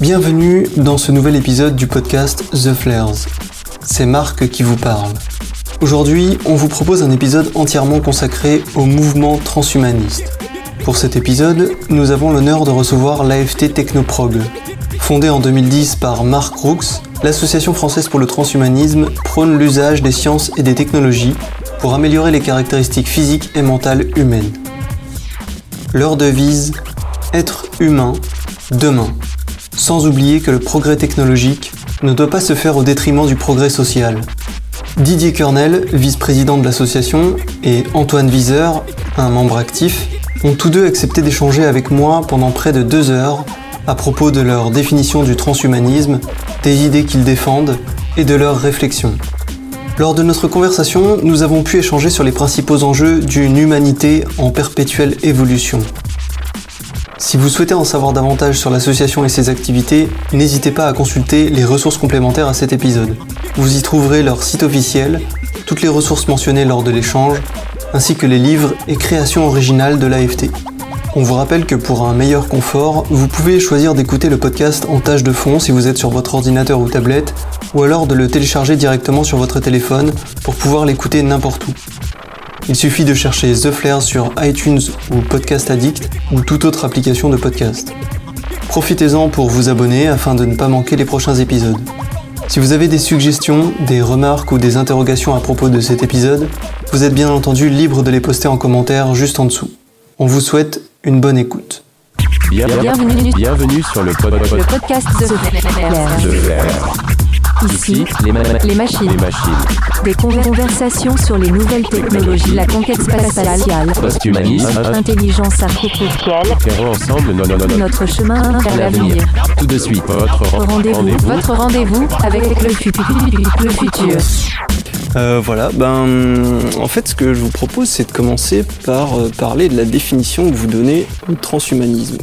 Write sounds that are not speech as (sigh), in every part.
Bienvenue dans ce nouvel épisode du podcast The Flares. C'est Marc qui vous parle. Aujourd'hui, on vous propose un épisode entièrement consacré au mouvement transhumaniste. Pour cet épisode, nous avons l'honneur de recevoir l'AFT Technoprog. Fondée en 2010 par Marc Roux, l'Association française pour le transhumanisme prône l'usage des sciences et des technologies pour améliorer les caractéristiques physiques et mentales humaines. Leur devise Être humain demain. Sans oublier que le progrès technologique ne doit pas se faire au détriment du progrès social. Didier Kernel, vice-président de l'association, et Antoine Wieser, un membre actif, ont tous deux accepté d'échanger avec moi pendant près de deux heures à propos de leur définition du transhumanisme, des idées qu'ils défendent et de leurs réflexions. Lors de notre conversation, nous avons pu échanger sur les principaux enjeux d'une humanité en perpétuelle évolution. Si vous souhaitez en savoir davantage sur l'association et ses activités, n'hésitez pas à consulter les ressources complémentaires à cet épisode. Vous y trouverez leur site officiel, toutes les ressources mentionnées lors de l'échange, ainsi que les livres et créations originales de l'AFT. On vous rappelle que pour un meilleur confort, vous pouvez choisir d'écouter le podcast en tâche de fond si vous êtes sur votre ordinateur ou tablette, ou alors de le télécharger directement sur votre téléphone pour pouvoir l'écouter n'importe où. Il suffit de chercher The Flair sur iTunes ou Podcast Addict ou toute autre application de podcast. Profitez-en pour vous abonner afin de ne pas manquer les prochains épisodes. Si vous avez des suggestions, des remarques ou des interrogations à propos de cet épisode, vous êtes bien entendu libre de les poster en commentaire juste en dessous. On vous souhaite une bonne écoute. Bienvenue, Bienvenue sur le, pod- pod- le podcast de Flair. de Flair. Ici, les, ma- les machines. les machines. Des conversations sur les nouvelles technologies, la conquête spatiale, Posthumanisme. intelligence artificielle, ensemble non, non, non, non. notre chemin vers l'avenir. Tout de suite. Votre ren- Rendez-vous, votre rendez-vous avec le futur. Le futur. Euh, voilà, ben en fait ce que je vous propose c'est de commencer par euh, parler de la définition que vous donnez au transhumanisme.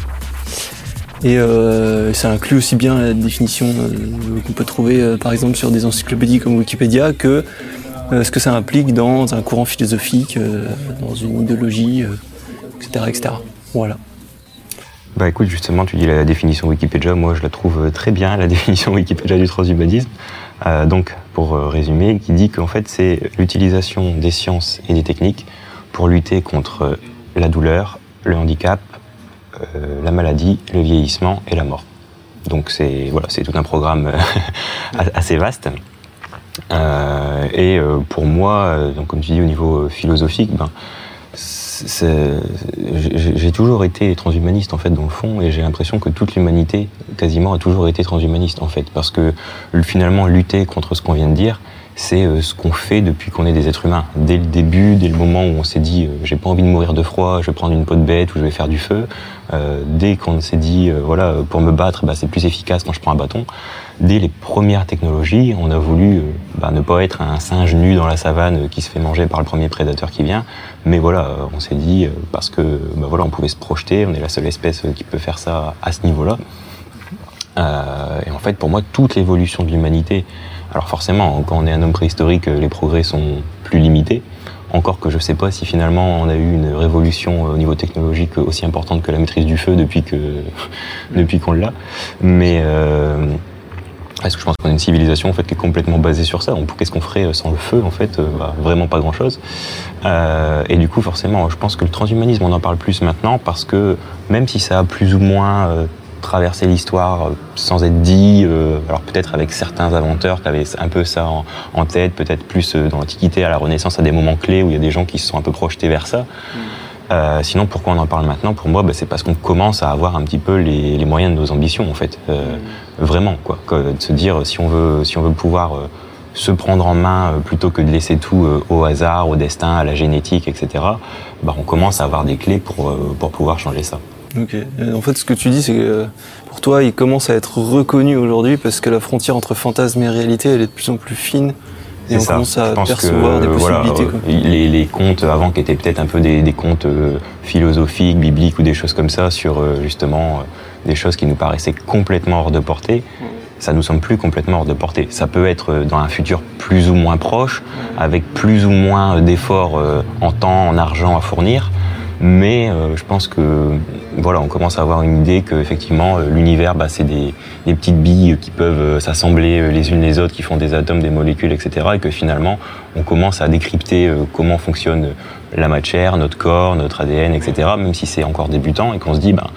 Et euh, ça inclut aussi bien la définition euh, qu'on peut trouver euh, par exemple sur des encyclopédies comme Wikipédia que ce que ça implique dans un courant philosophique, dans une idéologie, etc., etc. Voilà. Bah écoute, justement, tu dis la définition Wikipédia, moi je la trouve très bien, la (laughs) définition Wikipédia du transhumanisme. Donc, pour résumer, qui dit qu'en fait c'est l'utilisation des sciences et des techniques pour lutter contre la douleur, le handicap, la maladie, le vieillissement et la mort. Donc c'est voilà, c'est tout un programme euh, (laughs) assez vaste. Euh, et euh, pour moi, euh, donc comme tu dis au niveau euh, philosophique, ben, j'ai toujours été transhumaniste en fait dans le fond et j'ai l'impression que toute l'humanité quasiment a toujours été transhumaniste en fait parce que euh, finalement lutter contre ce qu'on vient de dire c'est euh, ce qu'on fait depuis qu'on est des êtres humains. Dès le début dès le moment où on s'est dit euh, j'ai pas envie de mourir de froid je vais prendre une peau de bête ou je vais faire du feu euh, dès qu'on s'est dit euh, voilà pour me battre bah, c'est plus efficace quand je prends un bâton. Dès les premières technologies on a voulu euh, bah, ne pas être un singe nu dans la savane euh, qui se fait manger par le premier prédateur qui vient. Mais voilà, euh, on s'est dit, euh, parce que bah voilà, on pouvait se projeter, on est la seule espèce euh, qui peut faire ça à ce niveau-là. Euh, et en fait, pour moi, toute l'évolution de l'humanité, alors forcément, quand on est un homme préhistorique, euh, les progrès sont plus limités. Encore que je ne sais pas si finalement on a eu une révolution euh, au niveau technologique aussi importante que la maîtrise du feu depuis que (laughs) depuis qu'on l'a. Mais euh, parce que je pense qu'on a une civilisation en fait qui est complètement basée sur ça? Qu'est-ce qu'on ferait sans le feu en fait bah, Vraiment pas grand-chose. Et du coup, forcément, je pense que le transhumanisme, on en parle plus maintenant parce que même si ça a plus ou moins traversé l'histoire euh, sans être dit, euh, alors peut-être avec certains inventeurs qui avaient un peu ça en, en tête, peut-être plus euh, dans l'Antiquité, à la Renaissance, à des moments clés où il y a des gens qui se sont un peu projetés vers ça. Euh, sinon, pourquoi on en parle maintenant? Pour moi, bah, c'est parce qu'on commence à avoir un petit peu les, les moyens de nos ambitions, en fait. Euh, Vraiment, quoi. Que de se dire, si on veut, si on veut pouvoir euh, se prendre en main plutôt que de laisser tout au hasard, au destin, à la génétique, etc., bah, on commence à avoir des clés pour, pour pouvoir changer ça. Ok. Euh, En fait, ce que tu dis, c'est que euh, pour toi, il commence à être reconnu aujourd'hui parce que la frontière entre fantasme et réalité, elle est de plus en plus fine. Et on ça. commence à percevoir que, des possibilités. euh, quoi. les, les contes avant qui étaient peut-être un peu des, des contes euh, philosophiques, bibliques ou des choses comme ça sur euh, justement euh, des choses qui nous paraissaient complètement hors de portée, ça nous semble plus complètement hors de portée. Ça peut être dans un futur plus ou moins proche, avec plus ou moins d'efforts en temps, en argent à fournir. Mais euh, je pense que voilà, on commence à avoir une idée que effectivement euh, l'univers, bah, c'est des, des petites billes qui peuvent euh, s'assembler euh, les unes les autres, qui font des atomes, des molécules, etc. Et que finalement, on commence à décrypter comment fonctionne la matière, notre corps, notre ADN, etc. Même si c'est encore débutant et qu'on se dit, bah,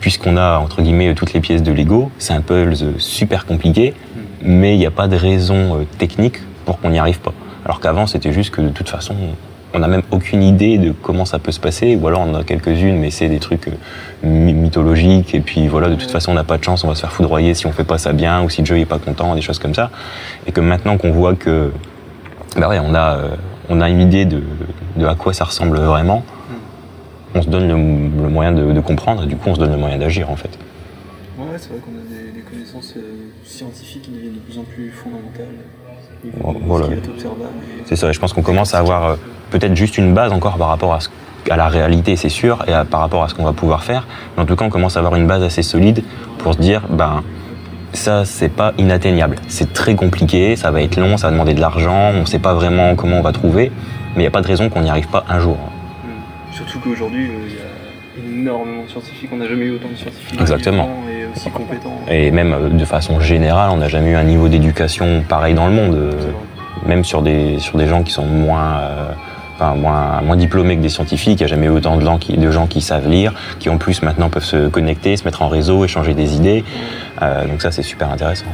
puisqu'on a entre guillemets toutes les pièces de Lego, c'est un puzzle super compliqué, mais il n'y a pas de raison technique pour qu'on n'y arrive pas. Alors qu'avant, c'était juste que de toute façon, on n'a même aucune idée de comment ça peut se passer, ou alors on en a quelques-unes, mais c'est des trucs euh, my- mythologiques, et puis voilà, de toute façon, on n'a pas de chance, on va se faire foudroyer si on fait pas ça bien, ou si Joe est pas content, des choses comme ça. Et que maintenant qu'on voit que, bah ouais, on a, euh, on a une idée de, de à quoi ça ressemble vraiment, on se donne le, le moyen de, de comprendre, et du coup, on se donne le moyen d'agir, en fait. Ouais, c'est vrai qu'on a des, des connaissances euh, scientifiques qui deviennent de plus en plus fondamentales. voilà. Ce C'est ça, je pense qu'on commence à avoir peut-être juste une base encore par rapport à, ce- à la réalité, c'est sûr, et à- par rapport à ce qu'on va pouvoir faire. Mais en tout cas, on commence à avoir une base assez solide pour se dire, ben, ça, c'est pas inatteignable. C'est très compliqué, ça va être long, ça va demander de l'argent, on sait pas vraiment comment on va trouver, mais il n'y a pas de raison qu'on n'y arrive pas un jour. Mm. Surtout qu'aujourd'hui, euh, il y a énormément de scientifiques. On n'a jamais eu autant de scientifiques Exactement. et aussi compétents. Et même euh, de façon générale, on n'a jamais eu un niveau d'éducation pareil dans le monde. euh, même sur des, sur des gens qui sont moins, euh, enfin, moins, moins diplômés que des scientifiques. Il n'y a jamais eu autant de gens, qui, de gens qui savent lire, qui en plus maintenant peuvent se connecter, se mettre en réseau, échanger des idées. Euh, donc ça, c'est super intéressant.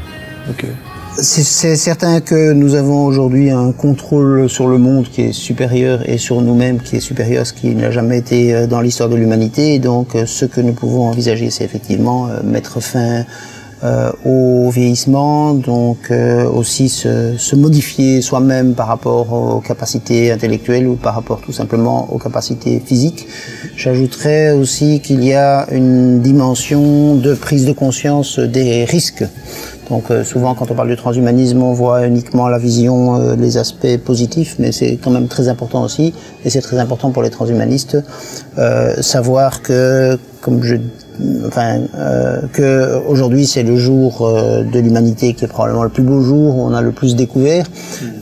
C'est- certain que nous avons aujourd'hui un contrôle sur le monde qui est supérieur et sur nous-mêmes qui est supérieur à ce qui n'a jamais été euh, dans l'histoire de l'humanité. Donc, euh, ce que nous pouvons envisager, c'est effectivement mettre fin euh, au vieillissement, donc euh, aussi se, se modifier soi-même par rapport aux capacités intellectuelles ou par rapport tout simplement aux capacités physiques. J'ajouterais aussi qu'il y a une dimension de prise de conscience des risques. Donc euh, souvent quand on parle du transhumanisme, on voit uniquement la vision, euh, les aspects positifs, mais c'est quand même très important aussi, et c'est très important pour les transhumanistes, euh, savoir que, comme je, enfin, euh, que aujourd'hui c'est le jour euh, de l'humanité qui est probablement le plus beau jour, où on a le plus découvert,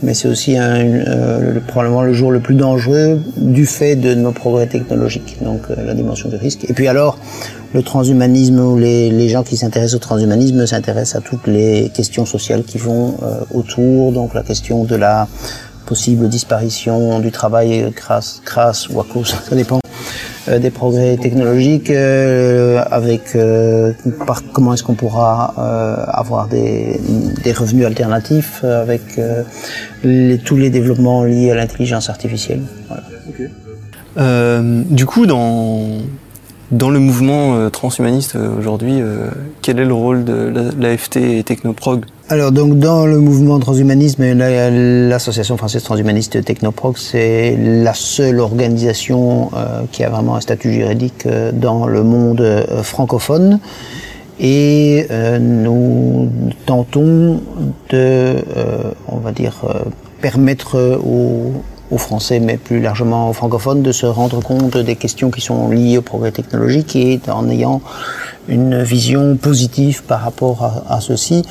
mais c'est aussi euh, le- probablement le jour le plus dangereux du fait de nos progrès technologiques, donc euh, la dimension du risque. Et puis alors, le transhumanisme ou les, les gens qui s'intéressent au transhumanisme s'intéressent à toutes les questions sociales qui vont euh, autour, donc la question de la possible disparition du travail euh, grâce, grâce ou à cause, ça dépend, des progrès technologiques, euh, avec euh, comment est-ce qu'on pourra euh, avoir des, des revenus alternatifs euh, avec euh, tous les développements liés à l'intelligence artificielle. Euh, du coup, dans, dans le mouvement euh, transhumaniste euh, aujourd'hui, euh, quel est le rôle de la- l'AFT et Technoprog? Alors donc dans le mouvement transhumanisme, la- l'association française transhumaniste Technoprog, c'est la seule organisation euh, qui a vraiment un statut juridique euh, dans le monde euh, francophone. Et nous tentons de, on va dire, permettre aux, aux Français, mais plus largement aux francophones, de se rendre compte des questions qui sont liées au progrès technologique et en ayant une vision positive par rapport à, à ceci.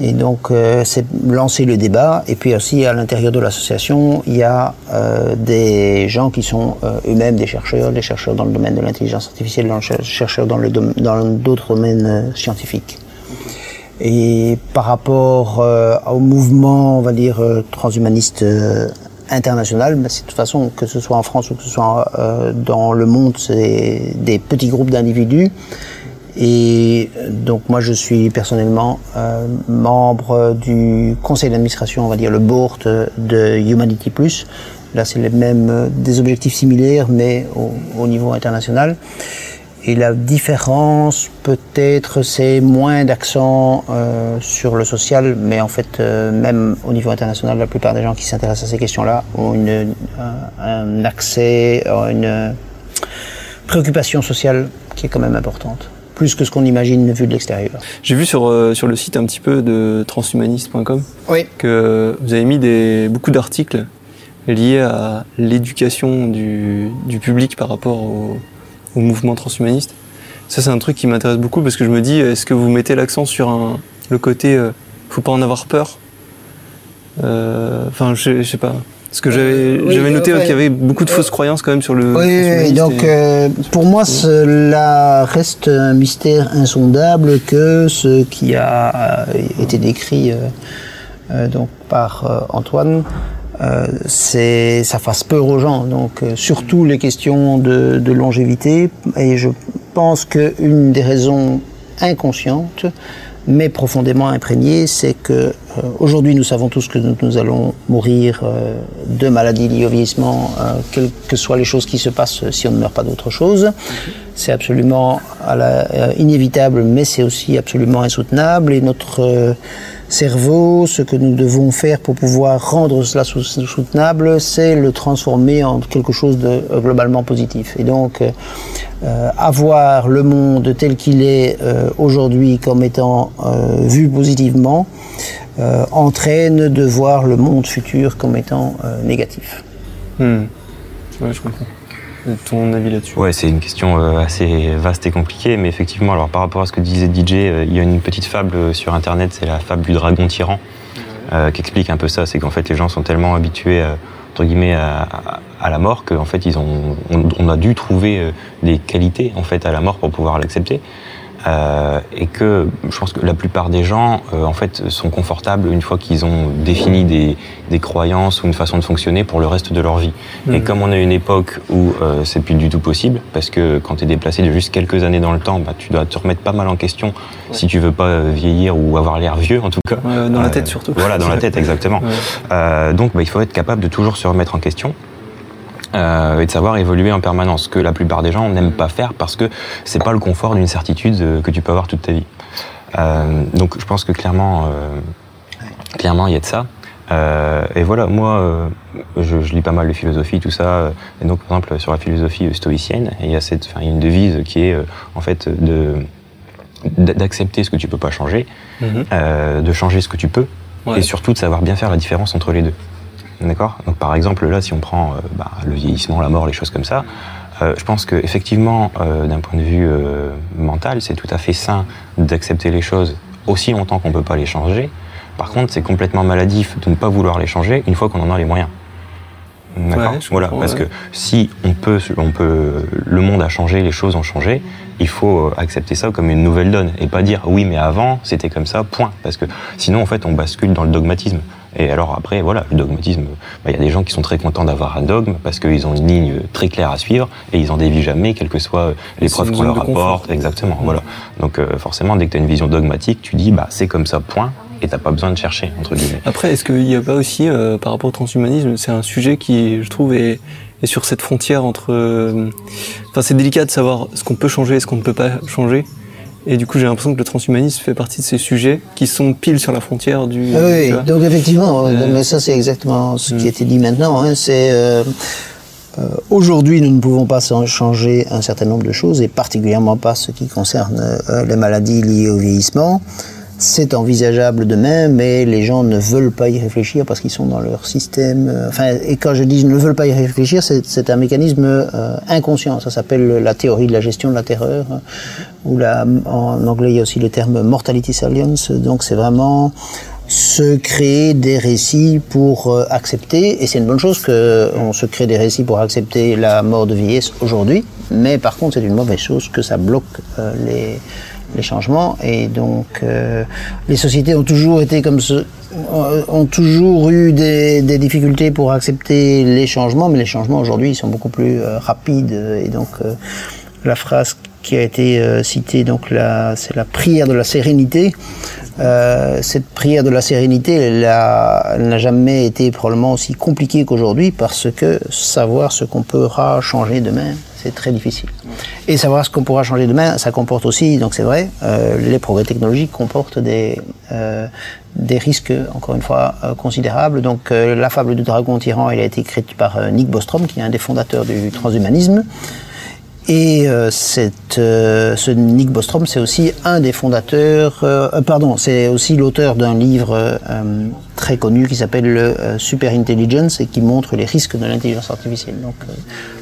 Et donc, euh, c'est lancer le débat. Et puis aussi, à l'intérieur de l'association, il y a euh, des gens qui sont euh, eux-mêmes des chercheurs, des chercheurs dans le domaine de l'intelligence artificielle, cher- chercheurs dans le dom- dans d'autres domaines euh, scientifiques. Et par rapport euh, au mouvement, on va dire, transhumaniste international, ben, c'est de toute façon, que ce soit en France ou que ce soit euh, dans le monde, c'est des petits groupes d'individus. Et euh, donc moi, je suis personnellement euh, membre du conseil d'administration, on va dire le board de Humanity Plus. Là, c'est les mêmes, euh, des objectifs similaires, mais au, au niveau international. Et la différence, peut-être, c'est moins d'accent sur le social, mais en fait, même au niveau international, la plupart des gens qui s'intéressent à ces questions-là ont une, un, accès, une préoccupation sociale qui est quand même importante, plus que ce qu'on imagine vu de l'extérieur. J'ai vu sur, euh, sur le site un petit peu de transhumaniste.com Oui. que vous avez mis des, beaucoup d'articles liés à l'éducation du, du public par rapport au, au mouvement transhumaniste. Ça, c'est un truc qui m'intéresse beaucoup parce que je me dis, est-ce que vous mettez l'accent sur un, le côté, euh, faut pas en avoir peur? Euh, Enfin, je, je sais pas. Parce que j'avais Oui, noté qu'il y avait beaucoup de fausses croyances quand même sur le. Oui, donc et- euh, pour moi, cela reste un mystère insondable que ce qui a euh, été décrit euh, donc par Antoine, euh, c'est ça fasse peur aux gens. Donc euh, surtout les questions de, de longévité. Et je pense qu'une des raisons inconscientes mais profondément imprégnées, c'est que euh, aujourd'hui nous savons tous que nous, allons mourir euh, de maladies liées au vieillissement, euh, quelles que soient les choses qui se passent si on ne meurt pas d'autre chose. C'est absolument inévitable, mais c'est aussi absolument insoutenable. Et notre cerveau, ce que nous devons faire pour pouvoir rendre cela sou- soutenable, c'est le transformer en quelque chose de euh, globalement positif. Et donc, euh, avoir le monde tel qu'il est euh, aujourd'hui comme étant vu positivement entraîne de voir le monde futur comme étant négatif. Hmm. Ton avis là-dessus Ouais, c'est une question euh, assez vaste et compliquée, mais effectivement, alors par rapport à ce que disait DJ, euh, il y a une petite fable euh, sur Internet, c'est la fable du dragon tyran, qui explique un peu ça. C'est qu'en fait, les gens sont tellement habitués, euh, entre guillemets, à, à- à la mort qu'en fait, ils ont, on, on a dû trouver des qualités en fait à la mort pour pouvoir l'accepter. Euh, et que je pense que la plupart des gens, euh, en fait, sont confortables une fois qu'ils ont défini des, des croyances ou une façon de fonctionner pour le reste de leur vie. Et comme on a une époque où euh, c'est plus du tout possible, parce que quand tu es déplacé de juste quelques années dans le temps, bah, tu dois te remettre pas mal en question si tu veux pas euh, vieillir ou avoir l'air vieux en tout cas. Dans la Euh, tête surtout. Voilà, dans la (laughs) tête, exactement. Ouais. Euh, donc, bah, il faut être capable de toujours se remettre en question. Euh, et de savoir évoluer en permanence, ce que la plupart des gens n'aiment pas faire parce que c'est pas le confort d'une certitude euh, que tu peux avoir toute ta vie. Euh, donc je pense que clairement, euh, clairement il y a de ça. Et voilà, moi, je, je lis pas mal de philosophie, tout ça. Et donc, par exemple, sur la philosophie stoïcienne, il y a cette, enfin, une devise qui est, en fait, de d'accepter ce que tu peux pas changer, Mhm. de changer ce que tu peux, Ouais. et surtout de savoir bien faire la différence entre les deux. D'accord Donc par exemple là, si on prend euh, bah, le vieillissement, la mort, les choses comme ça, euh, je pense que effectivement, euh, d'un point de vue euh, mental, c'est tout à fait sain d'accepter les choses aussi longtemps qu'on peut pas les changer. Par contre, c'est complètement maladif de ne pas vouloir les changer une fois qu'on en a les moyens. D'accord Ouais, Voilà, parce ouais. que si on peut, on peut, le monde a changé, les choses ont changé, il faut accepter ça comme une nouvelle donne et pas dire oui, mais avant c'était comme ça, point. Parce que sinon, en fait, on bascule dans le dogmatisme. Et alors après, voilà, le dogmatisme, bah, il y a des gens qui sont très contents d'avoir un dogme parce qu'ils ont une ligne très claire à suivre et ils en dévient jamais, quelles que soient les preuves qu'on leur apporte. Exactement, voilà. Donc euh, forcément, dès que tu as une vision dogmatique, tu dis bah c'est comme ça, point, et t'as pas besoin de chercher entre guillemets. Après, est-ce qu'il n'y a pas aussi, euh, par rapport au transhumanisme, c'est un sujet qui, je trouve, est, est sur cette frontière entre. euh, Enfin, c'est délicat de savoir ce qu'on peut changer et ce qu'on ne peut pas changer. Et du coup, j'ai l'impression que le transhumanisme fait partie de ces sujets qui sont pile sur la frontière du. Ah Oui, donc effectivement, Euh, mais ça c'est exactement ce qui a été dit maintenant. hein, c'est euh, euh, aujourd'hui nous ne pouvons pas changer un certain nombre de choses et particulièrement pas ce qui concerne euh, les maladies liées au vieillissement. C'est envisageable demain, mais les gens ne veulent pas y réfléchir parce qu'ils sont dans leur système. euh, Enfin, et quand je dis ne veulent pas y réfléchir, c'est un mécanisme euh, inconscient. Ça s'appelle la théorie de la gestion de la terreur, euh, ou la, en anglais il y a aussi le terme mortality salience. Donc c'est vraiment se créer des récits pour accepter, et c'est une bonne chose qu'on se crée des récits pour accepter la mort de vieillesse aujourd'hui, mais par contre c'est une mauvaise chose que ça bloque les, les changements, et donc euh, les sociétés ont toujours été comme ce, euh, ont toujours eu des, difficultés pour accepter les changements, mais les changements aujourd'hui sont beaucoup plus euh, rapides, et donc la phrase qui a été citée, donc c'est la prière de la sérénité. Cette prière de la sérénité, elle n'a jamais été probablement aussi compliquée qu'aujourd'hui parce que savoir ce qu'on pourra changer demain, c'est très difficile. Et savoir ce qu'on pourra changer demain, ça comporte aussi, donc c'est vrai, euh, les progrès technologiques comportent des, euh, risques, encore une fois, euh, considérables. Donc la fable du dragon tyran, elle a été écrite par Nick Bostrom, qui est un des fondateurs du transhumanisme. Et euh, euh, ce Nick Bostrom, c'est aussi un des fondateurs, euh, euh, pardon, c'est aussi l'auteur d'un livre très connu qui s'appelle le Super Intelligence et qui montre les risques de l'intelligence artificielle. Donc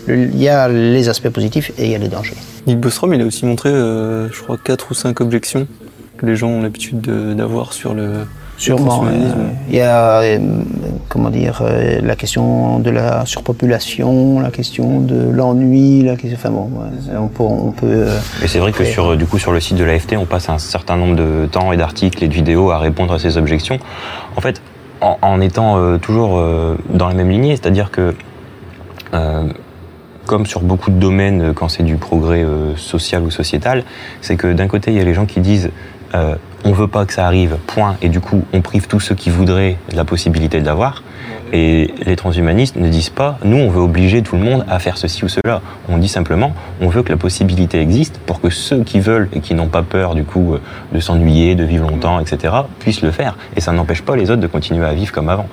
il y a les aspects positifs et il y a les dangers. Nick Bostrom, il a aussi montré, je crois, quatre ou cinq objections que les gens ont l'habitude de- d'avoir sur le, Sûrement. euh, Il y a, euh, comment dire, euh, la question de la surpopulation, la question de l'ennui, la question. Enfin bon, ouais, on peut. On peut Et c'est vrai que sur, du coup, sur le site de l'AFT, on passe un certain nombre de temps et d'articles et de vidéos à répondre à ces objections. En fait, en, en étant euh, toujours euh, dans la même lignée, c'est-à-dire que, euh, comme sur beaucoup de domaines, quand c'est du progrès euh, social ou sociétal, c'est que d'un côté, il y a les gens qui disent euh, on veut pas que ça arrive, point, et du coup, on prive tous ceux qui voudraient la possibilité de l'avoir. Et les transhumanistes ne disent pas, nous, on veut obliger tout le monde à faire ceci ou cela. On dit simplement, on veut que la possibilité existe pour que ceux qui veulent et qui n'ont pas peur, du coup, euh, de s'ennuyer, de vivre longtemps, etc., puissent le faire. Et ça n'empêche pas les autres de continuer à vivre comme avant.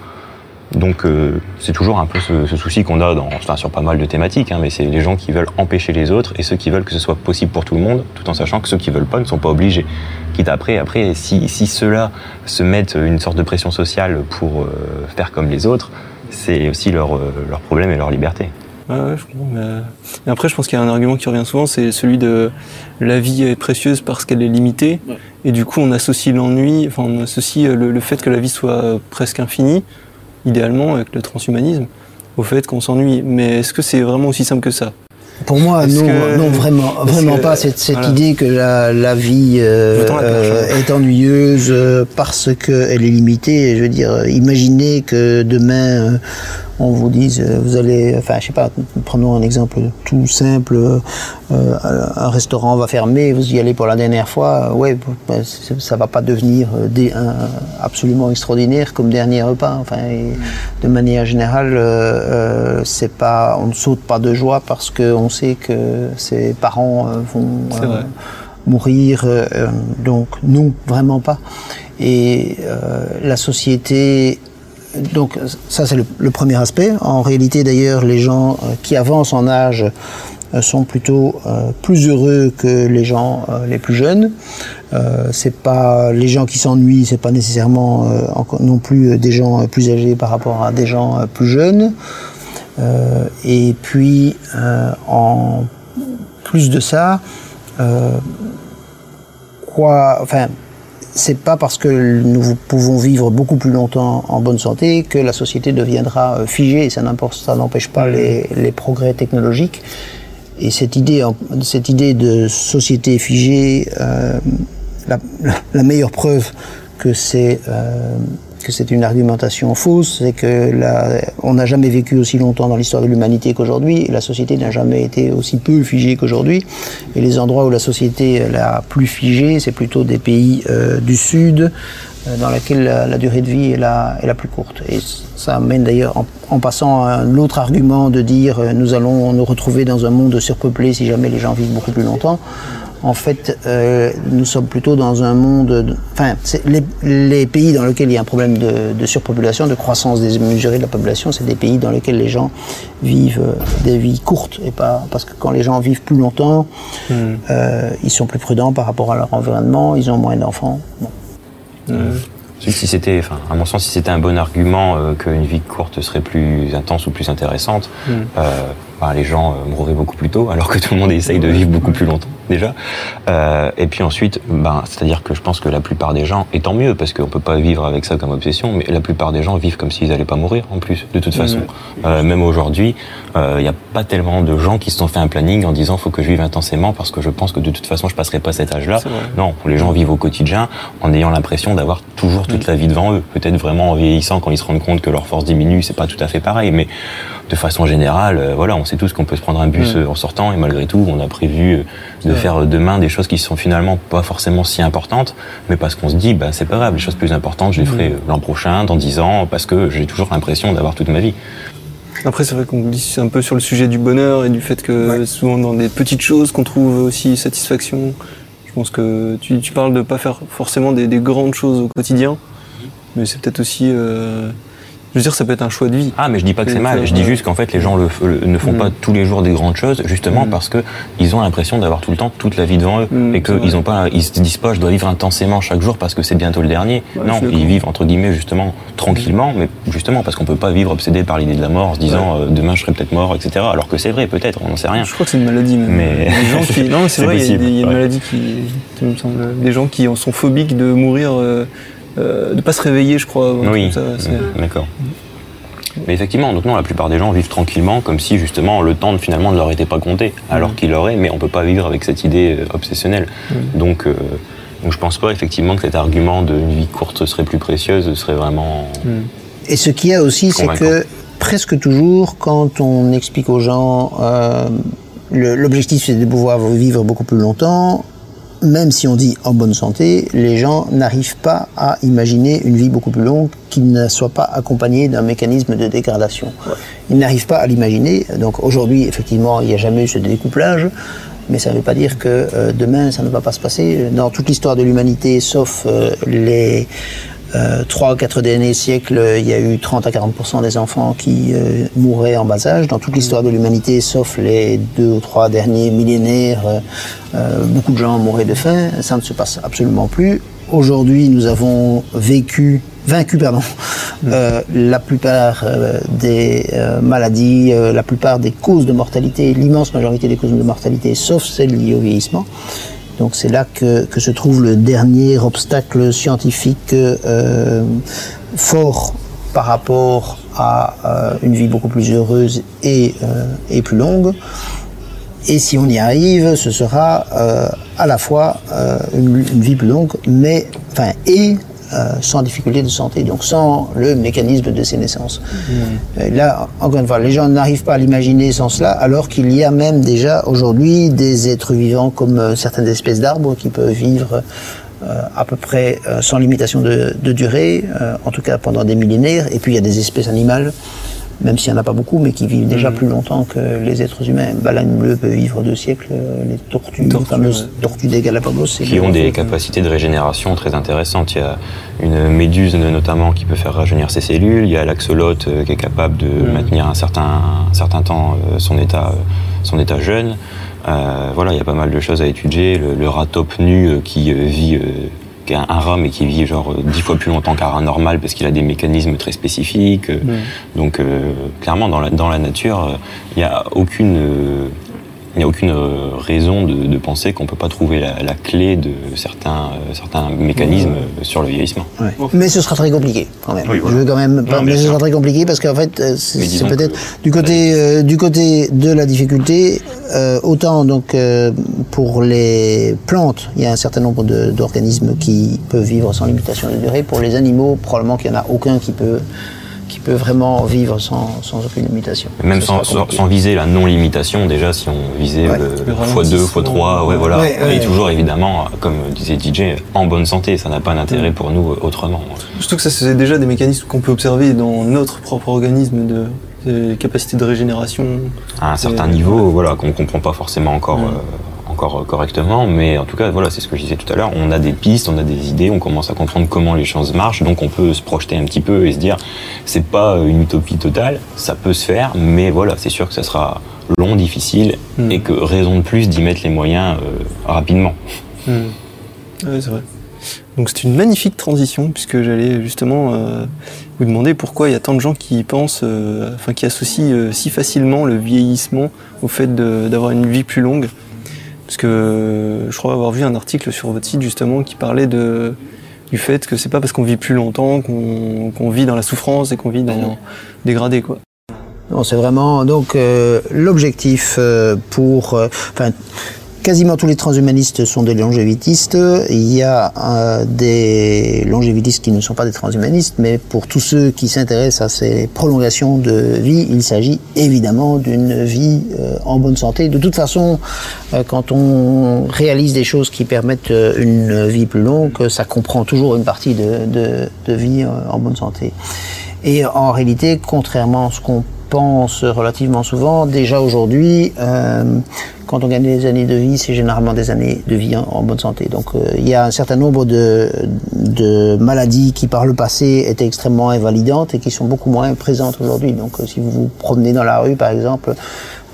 Donc, euh, c'est toujours un peu ce, ce souci qu'on a dans, enfin, sur pas mal de thématiques, hein, mais c'est les gens qui veulent empêcher les autres et ceux qui veulent que ce soit possible pour tout le monde, tout en sachant que ceux qui veulent pas ne sont pas obligés. Quitte après, après, si, si ceux-là se mettent une sorte de pression sociale pour euh, faire comme les autres, c'est aussi leur, euh, leur problème et leur liberté. Ouais, ouais, je comprends. Mais... Et après, je pense qu'il y a un argument qui revient souvent, c'est celui de la vie est précieuse parce qu'elle est limitée. Et du coup, on associe l'ennui, enfin, on associe le, le fait que la vie soit presque infinie, idéalement avec le transhumanisme, au fait qu'on s'ennuie. Mais est-ce que c'est vraiment aussi simple que ça? Pour moi, non, que- non, vraiment, vraiment que- pas. Cette, cette voilà. idée que la, la vie euh, euh, est ennuyeuse euh, parce qu'elle est limitée. Je veux dire, imaginez que demain, on vous dise, euh, vous allez, enfin, je sais pas, prenons un exemple tout simple, euh, euh, un restaurant va fermer, vous y allez pour la dernière fois, ouais, c'est- ça va pas devenir des- un- absolument extraordinaire comme dernier repas. Enfin, de manière générale, euh, c'est pas, on ne saute pas de joie parce qu'on sait que ses parents vont mourir. donc non, vraiment pas. Et la société donc ça c'est le, premier aspect. En réalité d'ailleurs les gens euh, qui avancent en âge euh, sont plutôt euh, plus heureux que les gens les plus jeunes. C'est pas les gens qui s'ennuient, c'est pas nécessairement non plus des gens plus âgés par rapport à des gens plus jeunes. Et puis en plus de ça, quoi, c'est pas parce que nous pouvons vivre beaucoup plus longtemps en bonne santé que la société deviendra euh, figée. Et ça n'empêche pas les, les progrès technologiques. Et cette idée, cette idée de société figée, euh, la, la meilleure preuve que c'est euh, que c'est une argumentation fausse, c'est que on n'a jamais vécu aussi longtemps dans l'histoire de l'humanité qu'aujourd'hui, la société n'a jamais été aussi peu figée qu'aujourd'hui. Et les endroits où la société la plus figée, c'est plutôt des pays euh, du Sud, euh, dans lesquels la, durée de vie est la, plus courte. Et ça amène d'ailleurs, en, passant à un autre argument de dire euh, nous allons nous retrouver dans un monde surpeuplé si jamais les gens vivent beaucoup plus longtemps. En fait, euh, nous sommes plutôt dans un monde. de- Enfin, les, les pays dans lesquels il y a un problème de, de surpopulation, de croissance démesurée de la population, c'est des pays dans lesquels les gens vivent euh, des vies courtes et pas parce que quand les gens vivent plus longtemps, euh, ils sont plus prudents par rapport à leur environnement, ils ont moins d'enfants. Bon. Si si c'était, enfin, à mon sens, si c'était un bon argument euh, qu'une vie courte serait plus intense ou plus intéressante, euh, bah, les gens euh, mourraient beaucoup plus tôt, alors que tout le monde essaye de vivre beaucoup plus longtemps déjà. Euh, et puis ensuite, ben, c'est-à-dire que je pense que la plupart des gens, et tant mieux, parce qu'on peut pas vivre avec ça comme obsession, mais la plupart des gens vivent comme s'ils allaient pas mourir en plus, de toute façon. Euh, même aujourd'hui, il n'y a pas tellement de gens qui se sont fait un planning en disant faut que je vive intensément parce que je pense que de toute façon je passerai pas cet âge-là. Non, les gens vivent au quotidien en ayant l'impression d'avoir toujours toute la vie devant eux. Peut-être vraiment en vieillissant quand ils se rendent compte que leur force diminue, c'est pas tout à fait pareil, mais de façon générale, euh, voilà, on sait tous qu'on peut se prendre un bus euh, en sortant et malgré tout, on a prévu euh, de faire demain des choses qui sont finalement pas forcément si importantes, mais parce qu'on se dit, bah, c'est pas grave, les choses plus importantes, je les ferai euh, l'an prochain, dans dix ans, parce que j'ai toujours l'impression d'avoir toute ma vie. Après, c'est vrai qu'on glisse un peu sur le sujet du bonheur et du fait que souvent dans des petites choses qu'on trouve aussi satisfaction. Je pense que tu, tu parles de pas faire forcément des, des grandes choses au quotidien, mais c'est peut-être aussi. euh, je veux dire, ça peut être un choix de vie. Ah, mais je dis pas que c'est mal. Je dis juste qu'en fait, les gens le, le- ne font Mm. pas tous les jours des grandes choses, justement Mm. parce que ils ont l'impression d'avoir tout le temps toute la vie devant eux Mm, et qu'ils ont pas, ils se disent pas, je dois vivre intensément chaque jour parce que c'est bientôt le dernier. Ouais, non, ils vivent entre guillemets justement tranquillement, mais justement parce qu'on peut pas vivre obsédé par l'idée de la mort, en se disant euh, demain je serai peut-être mort, etc. Alors que c'est vrai, peut-être, on n'en sait rien. Je crois que c'est une maladie même. Mais- Des gens qui... (laughs) Non, mais c'est vrai, il y a, y une maladie qui, qui me semble. Des gens qui en sont phobiques de mourir euh, euh, de pas se réveiller, je crois. Oui, mm, d'accord. Mais effectivement, donc non, la plupart des gens vivent tranquillement, comme si justement le temps finalement ne leur était pas compté, alors qu'il l'aurait, mais on peut pas vivre avec cette idée euh, obsessionnelle. Donc, euh, donc je pense pas effectivement que cet argument d'une vie courte serait plus précieuse serait vraiment. Et ce qu'il y a aussi, c'est que presque toujours, quand on explique aux gens euh, l'objectif c'est de pouvoir vivre beaucoup plus longtemps, même si on dit en bonne santé, les gens n'arrivent pas à imaginer une vie beaucoup plus longue qui ne soit pas accompagnée d'un mécanisme de dégradation. Ils n'arrivent pas à l'imaginer. Donc aujourd'hui, effectivement, il n'y a jamais eu ce découplage. Mais ça ne veut pas dire que euh, demain, ça ne va pas se passer. Dans toute l'histoire de l'humanité, sauf euh, les trois ou quatre derniers siècles, il y a eu 30 à 40% des enfants qui euh, mouraient en bas âge. Dans toute l'histoire de l'humanité, sauf les deux ou trois derniers millénaires, euh, euh, beaucoup de gens mouraient de faim. Ça ne se passe absolument plus. Aujourd'hui, nous avons vécu, vaincu, pardon, euh, la plupart euh, des euh, maladies, euh, la plupart des causes de mortalité, l'immense majorité des causes de mortalité, sauf celles liées au vieillissement. Donc c'est là que, se trouve le dernier obstacle scientifique euh, fort par rapport à euh, une vie beaucoup plus heureuse et, euh, et plus longue. Et si on y arrive, ce sera à la fois une, une vie plus longue, mais enfin et euh, sans difficulté de santé, donc sans le mécanisme de sénescence. Euh, Là, encore une fois, les gens n'arrivent pas à l'imaginer sans cela, alors qu'il y a même déjà aujourd'hui des êtres vivants comme euh, certaines espèces d'arbres qui peuvent vivre euh, à peu près sans limitation de, de durée, en tout cas pendant des millénaires. Et puis il y a des espèces animales, même s'il n'y en a pas beaucoup, mais qui vivent déjà plus longtemps que les êtres humains. Baleine bleue peut vivre deux siècles, euh, les tortues, Tortues, les fameuses ouais. tortues des Galapagos. qui ont des capacités de régénération très intéressantes. Il y a une méduse notamment qui peut faire rajeunir ses cellules. Il y a l'axolote euh, qui est capable de maintenir un certain, un certain temps euh, son état, euh, son état jeune. Voilà, il y a pas mal de choses à étudier. Le, le rat top nu qui vit, qui est un, un rat mais qui vit genre euh, dix fois plus longtemps qu'un rat normal parce qu'il a des mécanismes très spécifiques. Euh, Donc euh, clairement dans la, dans la nature, il n'y a aucune il n'y a aucune euh, raison de, de penser qu'on ne peut pas trouver la, la clé de certains, euh, certains mécanismes euh, sur le vieillissement. Ouais. Mais ce sera très compliqué quand même. Oui, voilà. Je veux quand même pas, Non, mais ce sera très compliqué parce qu'en fait, c'est peut-être du côté euh, du côté de la difficulté. euh, autant donc euh, pour les plantes, il y a un certain nombre de- d'organismes qui peuvent vivre sans limitation de durée. Pour les animaux, probablement qu'il n'y en a aucun qui peut qui peut vraiment vivre sans, sans aucune limitation. Même sans, sans, viser la non-limitation, déjà si on visait Ouais. le Le x2, x3, ouais, voilà. Ouais, ouais. Et toujours évidemment, comme disait DJ, en bonne santé, ça n'a pas d'intérêt pour nous euh, autrement. Surtout que ça, c'est déjà des mécanismes qu'on peut observer dans notre propre organisme de, de capacité de régénération. À un certain Et- niveau, voilà, qu'on ne comprend pas forcément encore, Mm. euh, encore euh, correctement, mais en tout cas, voilà, c'est ce que je disais tout à l'heure, on a des pistes, on a des idées, on commence à comprendre comment les choses marchent, donc on peut se projeter un petit peu et se dire, c'est pas euh, une utopie totale, ça peut se faire, mais voilà, c'est sûr que ça sera long, difficile, Mm. et que raison de plus d'y mettre les moyens euh, rapidement. Ouais, c'est vrai. Donc c'est une magnifique transition puisque j'allais justement euh, vous demander pourquoi il y a tant de gens qui pensent, euh, enfin qui associent euh, si facilement le vieillissement au fait d'avoir une vie plus longue. Parce que je crois avoir vu un article sur votre site justement qui parlait du fait que c'est pas parce qu'on vit plus longtemps qu'on vit dans la souffrance et qu'on vit dans dégradé quoi. Non, c'est vraiment donc euh, l'objectif euh, pour, euh, quasiment tous les transhumanistes sont des longévitistes. Il y a euh, des longévitistes qui ne sont pas des transhumanistes, mais pour tous ceux qui s'intéressent à ces prolongations de vie, il s'agit évidemment d'une vie euh, en bonne santé. De toute façon, euh, quand on réalise des choses qui permettent euh, une vie plus longue, ça comprend toujours une partie de, de, de vie en bonne santé. Et en réalité, contrairement à ce qu'on pense relativement souvent, déjà aujourd'hui, quand on gagne des années de vie, c'est généralement des années de vie en, bonne santé. Donc euh, il y a un certain nombre de, maladies qui par le passé étaient extrêmement invalidantes et qui sont beaucoup moins présentes aujourd'hui. Donc euh, si vous vous promenez dans la rue, par exemple,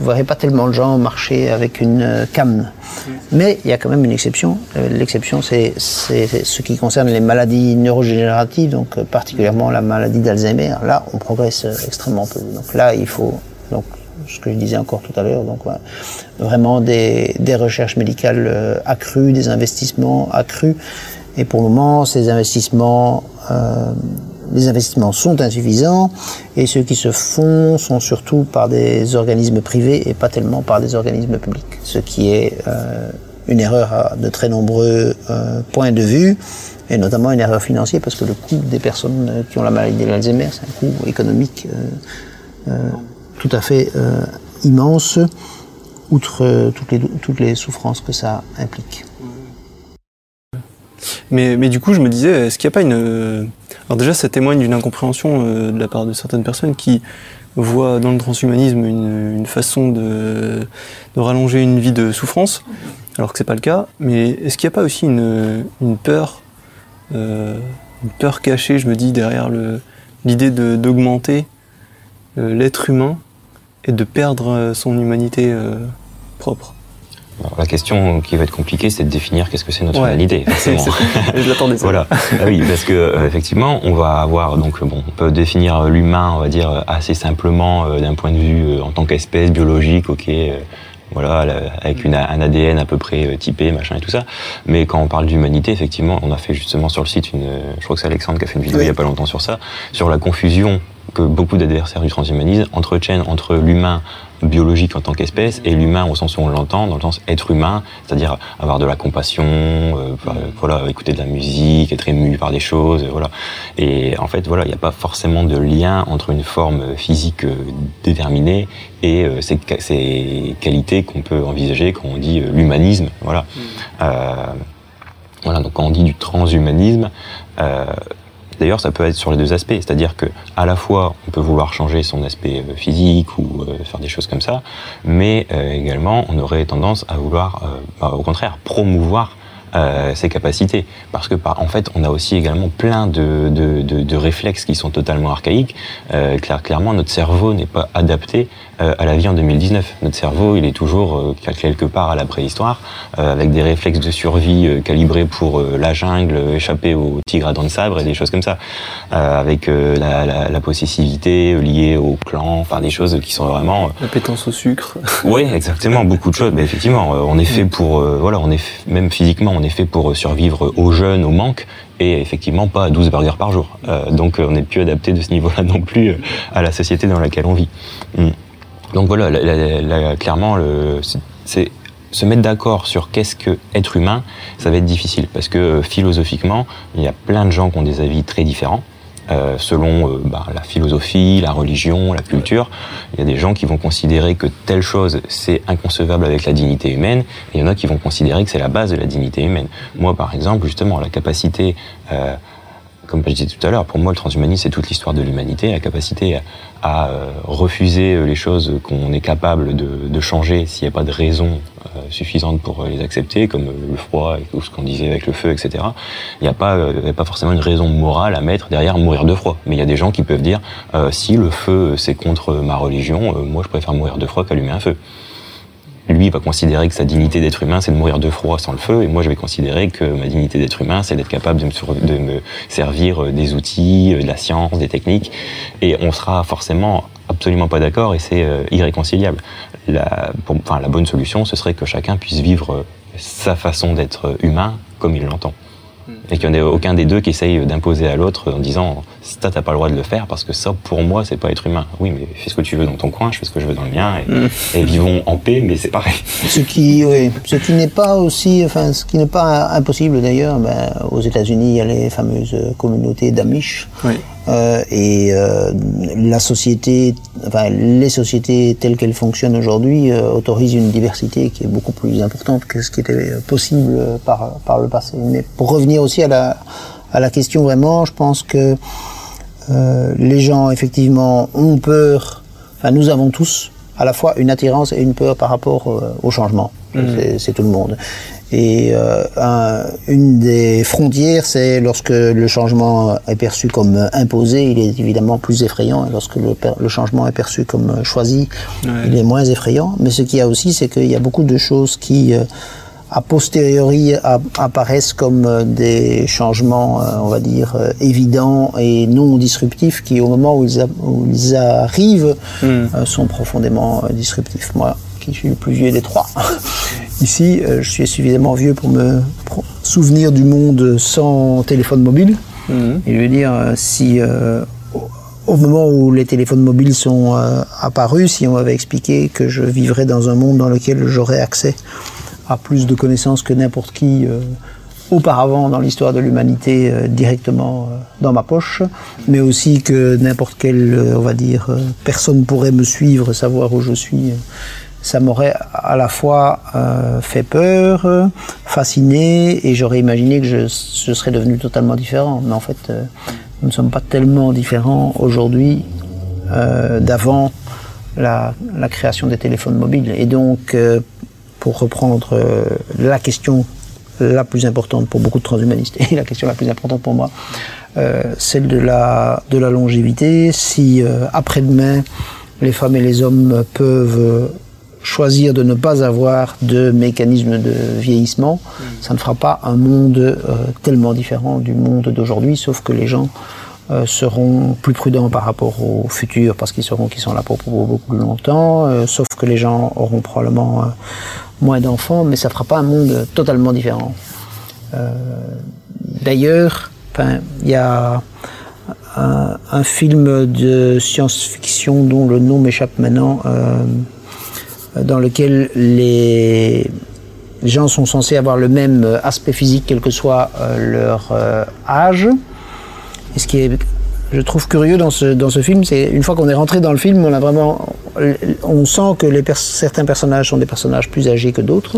vous verrez pas tellement de gens marcher avec une euh, canne. Mais il y a quand même une exception. Euh, L'exception, c'est ce qui concerne les maladies neurodégénératives, donc particulièrement la maladie d'Alzheimer. Là, on progresse extrêmement peu. Donc là, il faut, ce que je disais encore tout à l'heure, donc vraiment des, recherches médicales euh, accrues, des investissements accrus. Et pour le moment, ces investissements, euh, les investissements sont insuffisants et ceux qui se font sont surtout par des organismes privés et pas tellement par des organismes publics. Ce qui est euh, une erreur à de très nombreux points de vue et notamment une erreur financière parce que le coût des personnes qui ont la maladie de l'Alzheimer, c'est un coût économique tout à fait euh, immense, outre euh, toutes, les, toutes les souffrances que ça implique. Mais, mais du coup, je me disais, est-ce qu'il n'y a pas une. Alors, déjà, ça témoigne d'une incompréhension euh, de la part de certaines personnes qui voient dans le transhumanisme une, une façon de, de rallonger une vie de souffrance, alors que c'est pas le cas. Mais est-ce qu'il n'y a pas aussi une, une peur, une peur cachée, je me dis, derrière l'idée d'augmenter l'être humain et de perdre euh, son humanité euh, propre Alors, la question qui va être compliquée, c'est de définir qu'est-ce que c'est notre Ouais. humanité, (laughs) forcément. Je l'attendais ça. Voilà. Ah oui, parce que euh, effectivement, on va avoir donc bon, on peut définir l'humain, on va dire assez simplement euh, d'un point de vue en tant qu'espèce biologique, ok. voilà, avec une, un ADN à peu près typé, machin et tout ça. Mais quand on parle d'humanité, effectivement, on a fait justement sur le site une, je crois que c'est Alexandre qui a fait une vidéo Oui. il y a pas longtemps sur ça, sur la confusion que beaucoup d'adversaires du transhumanisme entretiennent entre l'humain biologique en tant qu'espèce et l'humain au sens où on l'entend, dans le sens être humain, c'est-à-dire avoir de la compassion, euh, voilà, écouter de la musique, être ému par des choses, euh, voilà. Et en fait, voilà, il n'y a pas forcément de lien entre une forme physique euh, déterminée et euh, ces, qualités qu'on peut envisager quand on dit euh, l'humanisme, voilà. Euh, voilà, donc quand on dit du transhumanisme, euh, D'ailleurs, ça peut être sur les deux aspects, c'est-à-dire que à la fois on peut vouloir changer son aspect euh, physique ou euh, faire des choses comme ça, mais euh, également on aurait tendance à vouloir, bah, au contraire, promouvoir euh, ses capacités, parce que en fait, on a aussi également plein de, de, de, de réflexes qui sont totalement archaïques. Euh, clair- clairement, notre cerveau n'est pas adapté euh, à la vie en 2019. Notre cerveau, il est toujours euh, quelque part à la préhistoire, euh, avec des réflexes de survie euh, calibrés pour euh, la jungle, échapper aux tigres à dents de sabre et des choses comme ça, euh, avec euh, la, la, la possessivité liée au clan, enfin des choses qui sont vraiment La pétence au sucre. oui, exactement, beaucoup de choses. Mais effectivement, on est fait pour, euh, voilà, on est même physiquement, on est fait pour survivre au jeûne, au manque, et effectivement pas à 12 burgers par jour. Euh, donc euh, on n'est plus adapté de ce niveau-là non plus euh, à la société dans laquelle on vit. Mm. Donc voilà, la- la- la- clairement, se mettre d'accord sur qu'est-ce que être humain, ça va être difficile parce que philosophiquement, il y a plein de gens qui ont des avis très différents. Euh, selon euh, bah, la philosophie, la religion, la culture, il y a des gens qui vont considérer que telle chose c'est inconcevable avec la dignité humaine, et il y en a qui vont considérer que c'est la base de la dignité humaine. Moi, par exemple, justement, la capacité euh, comme je disais tout à l'heure, pour moi, le transhumanisme, c'est toute l'histoire de l'humanité, la capacité à, euh, refuser euh, les choses qu'on est capable de, de changer s'il n'y a pas de raison euh, suffisante pour les accepter, comme le froid et tout ce qu'on disait avec le feu, etc. Il n'y a, pas, pas forcément une raison morale à mettre derrière mourir de froid. Mais il y a des gens qui peuvent dire, euh, si le feu, c'est contre ma religion, moi, je préfère mourir de froid qu'allumer un feu lui va considérer que sa dignité d'être humain, c'est de mourir de froid sans le feu, et moi je vais considérer que ma dignité d'être humain, c'est d'être capable de me, sur- de me servir euh, des outils, euh, de la science, des techniques, et on sera forcément absolument pas d'accord, et c'est euh, irréconciliable. La, pour- enfin, la bonne solution, ce serait que chacun puisse vivre sa façon d'être humain comme il l'entend. Et qu'il n'y en ait aucun des deux qui essaye d'imposer à l'autre en disant ça t'as pas le droit de le faire parce que ça pour moi c'est pas être humain. Oui mais fais ce que tu veux dans ton coin, je fais ce que je veux dans le mien et, et vivons en paix mais c'est pareil. Ce qui, oui, ce qui n'est pas aussi, enfin, ce qui n'est pas impossible d'ailleurs, ben, aux États-Unis, il y a les fameuses communautés d'Amish. Oui. Euh, et euh, la société, enfin, les sociétés telles qu'elles fonctionnent aujourd'hui euh, autorisent une diversité qui est beaucoup plus importante que ce qui était possible euh, par, par le passé. Mais pour revenir aussi à la, à la question vraiment, je pense que euh, les gens effectivement ont peur, enfin nous avons tous à la fois une attirance et une peur par rapport euh, au changement. C'est- C'est tout le monde. Et euh, un- une des frontières, c'est lorsque le changement est perçu comme imposé, il est évidemment plus effrayant. Et lorsque le, changement est perçu comme choisi, il est moins effrayant. Mais ce qu'il y a aussi, c'est qu'il y a beaucoup de choses qui, a posteriori, apparaissent comme euh, des changements, euh, on va dire, euh, évidents et non disruptifs, qui au moment où ils, a- où ils arrivent, euh, sont profondément disruptifs. Moi, qui suis le plus vieux des trois, (laughs) ici, je suis suffisamment vieux pour me souvenir du monde sans téléphone mobile. Et je veux dire, si euh, au- au moment où les téléphones mobiles sont euh, apparus, si on m'avait expliqué que je vivrais dans un monde dans lequel j'aurais accès à plus de connaissances que n'importe qui euh, auparavant dans l'histoire de l'humanité euh, directement euh, dans ma poche, mais aussi que n'importe quelle, on va dire, personne pourrait me suivre, savoir où je suis. ça m'aurait à la fois fait peur, fasciné, et j'aurais imaginé que je, je serais devenu totalement différent. Mais en fait, nous ne sommes pas tellement différents aujourd'hui d'avant la, la création des téléphones mobiles. Et donc, pour reprendre euh, la question la plus importante pour beaucoup de transhumanistes, (laughs) et la question la plus importante pour moi, euh, celle de la, de la longévité. Si euh, après-demain, les femmes et les hommes peuvent choisir de ne pas avoir de mécanisme de vieillissement, ça ne fera pas un monde tellement différent du monde d'aujourd'hui, sauf que les gens seront plus prudents par rapport au futur parce qu'ils sauront qu'ils sont là pour, pour beaucoup plus longtemps, sauf que les gens auront probablement moins d'enfants, mais ça fera pas un monde totalement différent. Euh, D'ailleurs, il y a un, film de science-fiction dont le nom m'échappe maintenant, euh, dans lequel les gens sont censés avoir le même aspect physique quel que soit euh, leur âge. Je trouve curieux dans ce, dans ce film, c'est une fois qu'on est rentré dans le film, on a vraiment, on sent que les pers- certains personnages sont des personnages plus âgés que d'autres,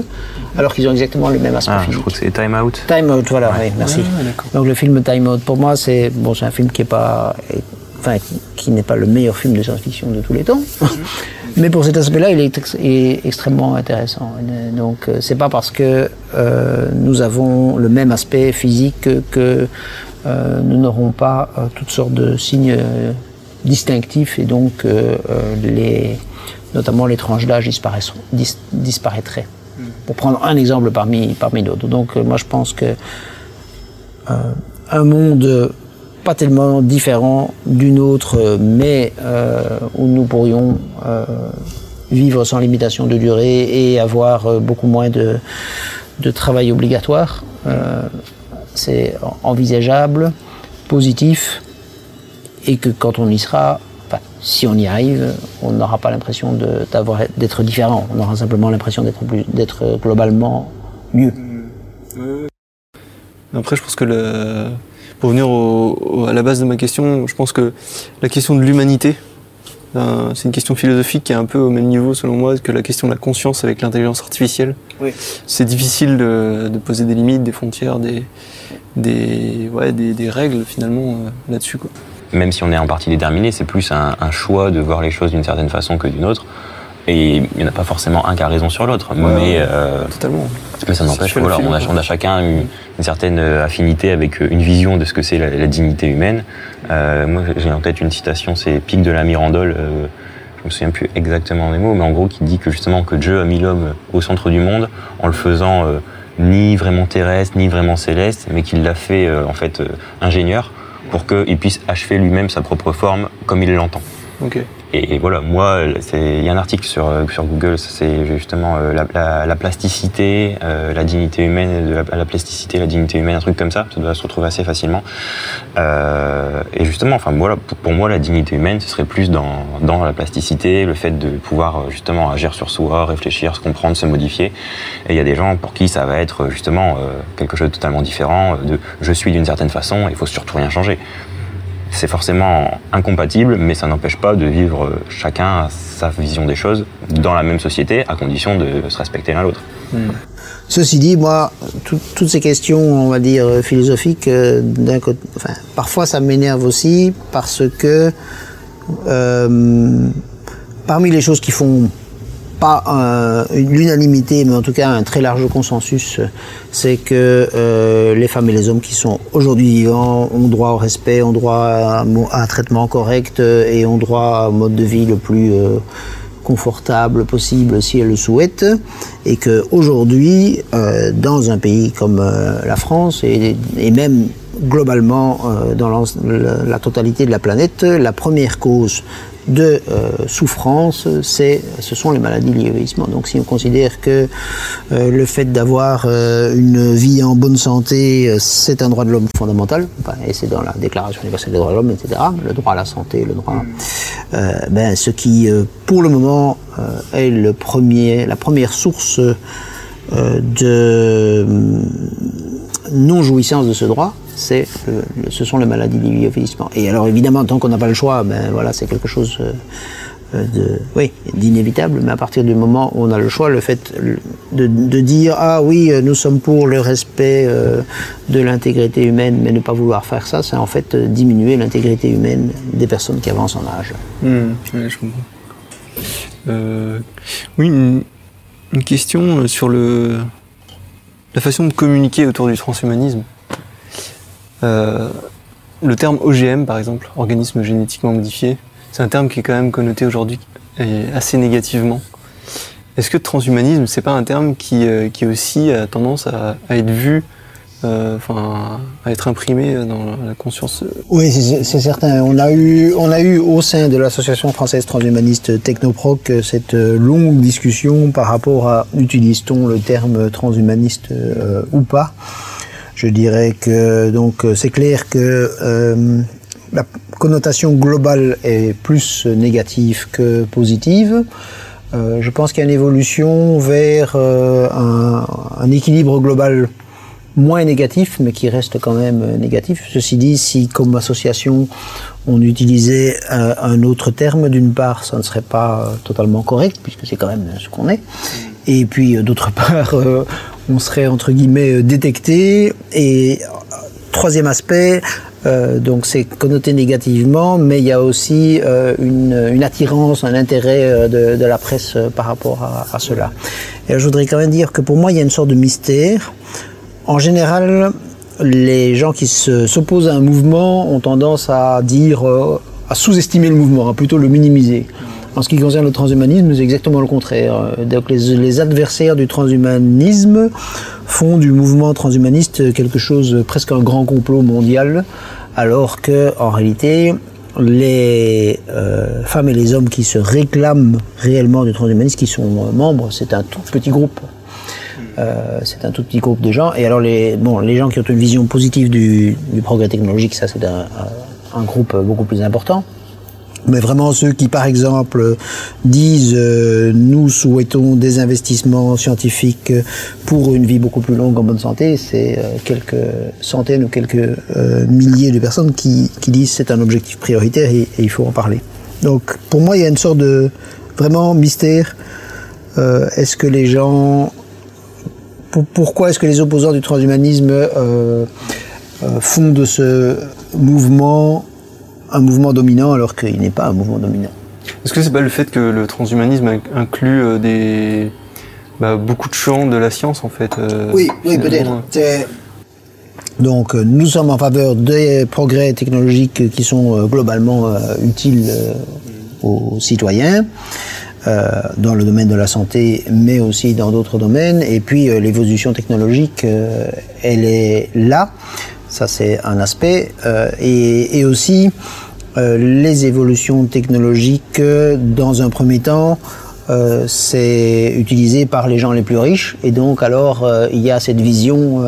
alors qu'ils ont exactement le même aspect Ah, je crois que c'est Time Out. Time Out, voilà, oui, merci. Ouais. Donc le film Time Out, pour moi, c'est bon, c'est un film qui est pas, est- enfin, qui n'est pas le meilleur film de science-fiction de tous les temps, (laughs) mais pour cet aspect-là, il est, ex- est extrêmement intéressant. Euh, Donc euh, c'est pas parce que euh, nous avons le même aspect physique que, que, nous n'aurons pas euh, toutes sortes de signes euh, distinctifs et donc euh, euh, les, notamment les tranches d'âge dis- disparaîtraient. Pour prendre un exemple parmi, parmi d'autres. Donc euh, moi je pense que euh, un monde pas tellement différent d'une autre, euh, mais euh, où nous pourrions euh, vivre sans limitation de durée et avoir euh, beaucoup moins de, de travail obligatoire. Euh, c'est envisageable, positif, et que quand on y sera, enfin, si on y arrive, on n'aura pas l'impression d'être différent. On aura simplement l'impression d'être globalement mieux. Après, je pense que pour venir à la base de ma question, je pense que la question de l'humanité, euh, c'est une question philosophique qui est un peu au même niveau, selon moi, que la question de la conscience avec l'intelligence artificielle. Oui. C'est difficile de, de poser des limites, des frontières, des, des, ouais, des, des règles finalement euh, là-dessus. Quoi. Même si on est en partie déterminé, c'est plus un, un choix de voir les choses d'une certaine façon que d'une autre. Et il n'y en a pas forcément un qui a raison sur l'autre. mais, euh, Totalement. mais ça n'empêche le voilà, on, a, chacun une, une certaine euh, affinité avec euh, une vision de ce que c'est la, la dignité humaine. Euh, moi, j'ai en tête une citation, c'est Pic de la Mirandole. euh, je me souviens plus exactement des mots, mais en gros, qui dit que justement que Dieu a mis l'homme au centre du monde en le faisant ni vraiment terrestre, ni vraiment céleste, mais qu'il l'a fait en fait ingénieur pour qu'il puisse achever lui-même sa propre forme comme il l'entend. Ok. Et, voilà, moi, c'est- il y a un article sur, euh, sur Google, c'est justement euh, la, la- la plasticité, euh, la dignité humaine, la, la plasticité, la dignité humaine, un truc comme ça, ça doit se retrouver assez facilement. Euh, et justement, enfin voilà, pour, pour moi, la dignité humaine, ce serait plus dans, dans la plasticité, le fait de pouvoir euh, justement agir sur soi, réfléchir, se comprendre, se modifier. Et il y a des gens pour qui ça va être justement euh, quelque chose de totalement différent, euh, de je suis d'une certaine façon, il faut surtout rien changer c'est forcément incompatible, mais ça n'empêche pas de vivre chacun sa vision des choses dans la même société, à condition de se respecter l'un l'autre. Ceci dit, moi, tout- toutes ces questions, on va dire, euh, philosophiques, euh, d'un côté, parfois ça m'énerve aussi parce que euh, parmi les choses qui font pas l'unanimité, mais en tout cas un très large consensus, euh, c'est que euh, les femmes et les hommes qui sont aujourd'hui vivants ont droit au respect, ont droit à un, traitement correct euh, et ont droit à un mode de vie le plus confortable possible si elles le souhaitent, et que aujourd'hui, dans un pays comme la France et, même globalement dans la totalité de la planète, la première cause de euh, souffrance, ce sont les maladies liées au vieillissement. Donc si on considère que euh, le fait d'avoir euh, une vie en bonne santé, c'est un droit de l'homme fondamental, et c'est dans la Déclaration universelle des droits de l'homme, etc., le droit à la santé, le droit... ben, ce qui, pour le moment, est le premier, la première source de non-jouissance de ce droit, c'est ce sont les maladies au vieillissement. Et alors évidemment, tant qu'on n'a pas le choix, ben voilà, c'est quelque chose euh, euh, de, oui, d'inévitable. Mais à partir du moment où on a le choix, le fait de, de dire ah oui, euh, nous sommes pour le respect de l'intégrité humaine, mais ne pas vouloir faire ça, c'est en fait diminuer l'intégrité humaine des personnes qui avancent en âge. Hmm, je comprends. Oui, une, une question sur le, la façon de communiquer autour du transhumanisme. Euh, le terme OGM, par exemple, organisme génétiquement modifié, c'est un terme qui est quand même connoté aujourd'hui euh, assez négativement. Est-ce que transhumanisme, c'est pas un terme qui, euh, aussi a tendance à, être vu, euh, enfin, à être imprimé dans la conscience? Euh, Oui, c'est certain. On a eu, on a eu au sein de l'association française transhumaniste Technoproc euh, cette euh, longue discussion par rapport à utilise-t-on le terme transhumaniste euh, ou pas? Je dirais que donc c'est clair que euh, la connotation globale est plus négative que positive. Euh, je pense qu'il y a une évolution vers euh, un, équilibre global moins négatif, mais qui reste quand même négatif. Ceci dit, si comme association on utilisait un autre terme, d'une part, ça ne serait pas totalement correct, puisque c'est quand même ce qu'on est. Et puis, d'autre (laughs) part, on serait entre guillemets euh, détecté. Et euh, troisième aspect, euh, donc c'est connoté négativement, mais il y a aussi une, attirance, un intérêt de, la presse par rapport à, cela. Et je voudrais quand même dire que pour moi, il y a une sorte de mystère. En général, les gens qui se- s'opposent à un mouvement ont tendance à dire, à sous-estimer le mouvement, à plutôt le minimiser. En ce qui concerne le transhumanisme, c'est exactement le contraire. Euh, Donc les, adversaires du transhumanisme font du mouvement transhumaniste quelque chose, presque un grand complot mondial, alors que en réalité, les euh, femmes et les hommes qui se réclament réellement du transhumanisme, qui sont membres, c'est un tout petit groupe. Euh, c'est un tout petit groupe de gens. Et alors, les, bon, les gens qui ont une vision positive du, progrès technologique, ça, c'est un groupe beaucoup plus important. Mais vraiment ceux qui, par exemple, disent euh, nous souhaitons des investissements scientifiques pour une vie beaucoup plus longue en bonne santé, c'est euh, quelques centaines ou quelques euh, milliers de personnes qui, disent c'est un objectif prioritaire et, et il faut en parler. Donc pour moi, il y a une sorte de vraiment mystère. Est-ce que les gens pour- pourquoi est-ce que les opposants du transhumanisme font de ce mouvement un mouvement dominant alors qu'il n'est pas un mouvement dominant Est-ce que c'est pas le fait que le transhumanisme inc- inclut euh, des bah, beaucoup de champs de la science en fait euh, Oui, oui, peut-être. euh. Donc, nous sommes en faveur des progrès technologiques qui sont globalement euh, utiles euh, aux citoyens, dans le domaine de la santé, mais aussi dans d'autres domaines. Et puis, l'évolution technologique, elle est là. Ça, c'est un aspect. Euh, et, aussi, euh, les évolutions technologiques, dans un premier temps, euh, c'est utilisé par les gens les plus riches. Et donc alors il y a cette vision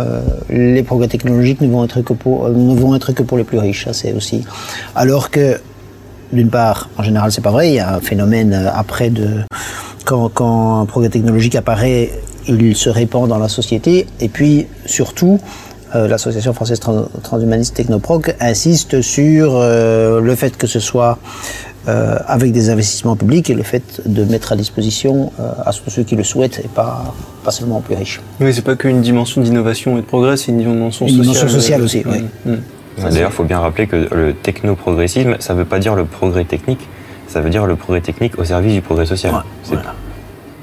les progrès technologiques ne vont être que pour les plus riches. Ça c'est aussi. Alors que d'une part en général c'est pas vrai. Il y a un phénomène après de quand un progrès technologique apparaît il se répand dans la société. Et puis surtout euh, l'association française Trans- transhumaniste Technoproc insiste sur euh, le fait que ce soit euh, avec des investissements publics et le fait de mettre à disposition euh, à tous ceux qui le souhaitent et pas, pas seulement aux plus riches. Oui, c'est pas qu'une dimension d'innovation et de progrès, c'est une dimension Une sociale. dimension sociale aussi, oui. Mm, mm. D'ailleurs, il faut bien rappeler que le technoprogressisme, ça ne veut pas dire le progrès technique, ça veut dire le progrès technique au service du progrès social. Ouais, C'est- voilà.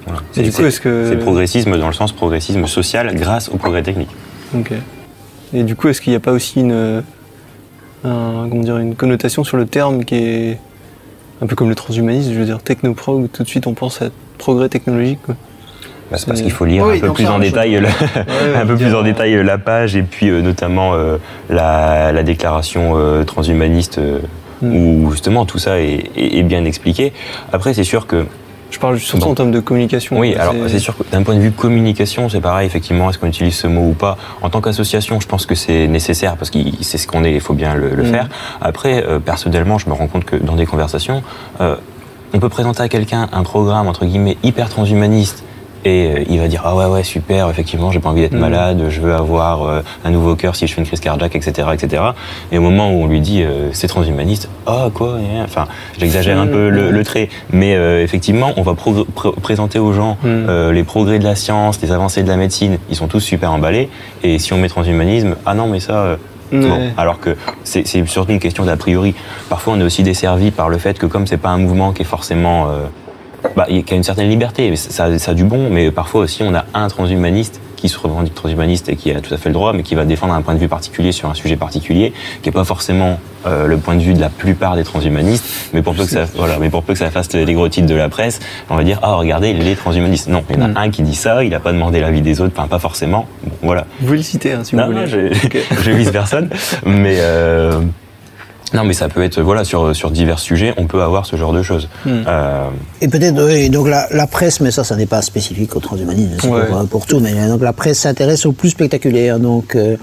voilà. C'est- coup, est-ce que- progressisme dans le sens progressisme social grâce au progrès technique. Ok. Et du coup, est-ce qu'il n'y a pas aussi une, un- comment dire, une connotation sur le terme qui est un peu comme le transhumanisme, je veux dire technoprog, tout de suite on pense à progrès technologique. Quoi. Bah, c'est parce qu'il faut lire Oui, un peu plus en détail, la, (laughs) ouais, un peu plus en détail la page et puis euh, notamment euh, la, la déclaration euh, transhumaniste euh, où justement tout ça est, est- est bien expliqué. Après, c'est sûr que Je parle surtout Bon. en termes de communication. oui, alors c'est sûr que d'un point de vue communication, c'est pareil, effectivement, est-ce qu'on utilise ce mot ou pas En tant qu'association, je pense que c'est nécessaire parce que c'est ce qu'on est, il faut bien le, le Mm. faire. Après, euh, personnellement, je me rends compte que dans des conversations, euh, on peut présenter à quelqu'un un programme, entre guillemets, hyper transhumaniste. Et euh, il va dire ah ouais ouais super effectivement j'ai pas envie d'être Mm. malade je veux avoir euh, un nouveau cœur si je fais une crise cardiaque etc etc et au moment où on lui dit euh, c'est transhumaniste ah quoi hein, enfin j'exagère un peu le, le trait mais euh, effectivement on va progr- pr- présenter aux gens Mm. euh, les progrès de la science, les avancées de la médecine, ils sont tous super emballés. Et si on met transhumanisme, ah non, mais ça. euh, Ouais. Bon, alors que c'est c'est surtout une question d'a priori. Parfois, on est aussi desservi par le fait que comme c'est pas un mouvement qui est forcément, euh, bah, qui a une certaine liberté, mais ça, ça a du bon. Mais parfois aussi, on a un transhumaniste qui se revendique transhumaniste et qui a tout à fait le droit, mais qui va défendre un point de vue particulier sur un sujet particulier, qui est pas forcément euh, le point de vue de la plupart des transhumanistes. Mais pour peu que ça, voilà, mais pour peu que ça fasse les gros titres de la presse, on va dire ah regardez les transhumanistes. Non, il y en a Mm. un qui dit ça, il a pas demandé l'avis des autres, enfin pas forcément. Bon, voilà. Vous pouvez le citer hein, si vous Non, voulez. non, je, Ok. (laughs) je vise personne, mais euh, non, mais ça peut être voilà sur sur divers sujets, on peut avoir ce genre de choses. Hmm. Euh, Et peut-être, oui, donc la, la presse, mais ça, ça n'est pas spécifique au transhumanisme, c'est Ouais. pour, pour tout, mais euh, donc la presse s'intéresse au plus spectaculaire. Donc, euh,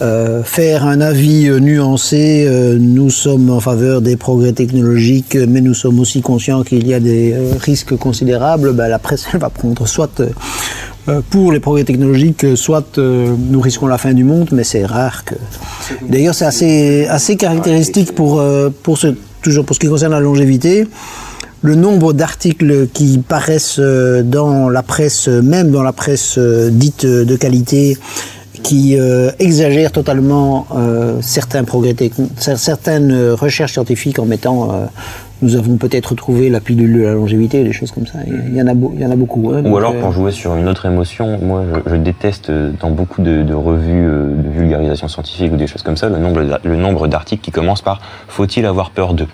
euh, faire un avis nuancé, euh, nous sommes en faveur des progrès technologiques, mais nous sommes aussi conscients qu'il y a des euh, risques considérables. Ben, la presse, elle va prendre soit pour les progrès technologiques, euh, soit euh, nous risquons la fin du monde, mais c'est rare que. D'ailleurs, c'est assez, assez caractéristique pour, euh, ce, toujours pour ce qui concerne la longévité le nombre d'articles qui paraissent euh, dans la presse, euh, même dans la presse euh, dite euh, de qualité, qui euh, exagèrent totalement euh, certains progrès certaines euh, recherches scientifiques en mettant euh, nous avons peut-être trouvé la pilule de la longévité, des choses comme ça. Il y en a, beau- il y en a beaucoup. hein, Ou alors, euh, pour jouer sur une autre émotion, moi, je, je déteste euh, dans beaucoup de, de revues euh, de vulgarisation scientifique ou des choses comme ça, le nombre, d'a- le nombre d'articles qui commencent par « faut-il avoir peur d'eux »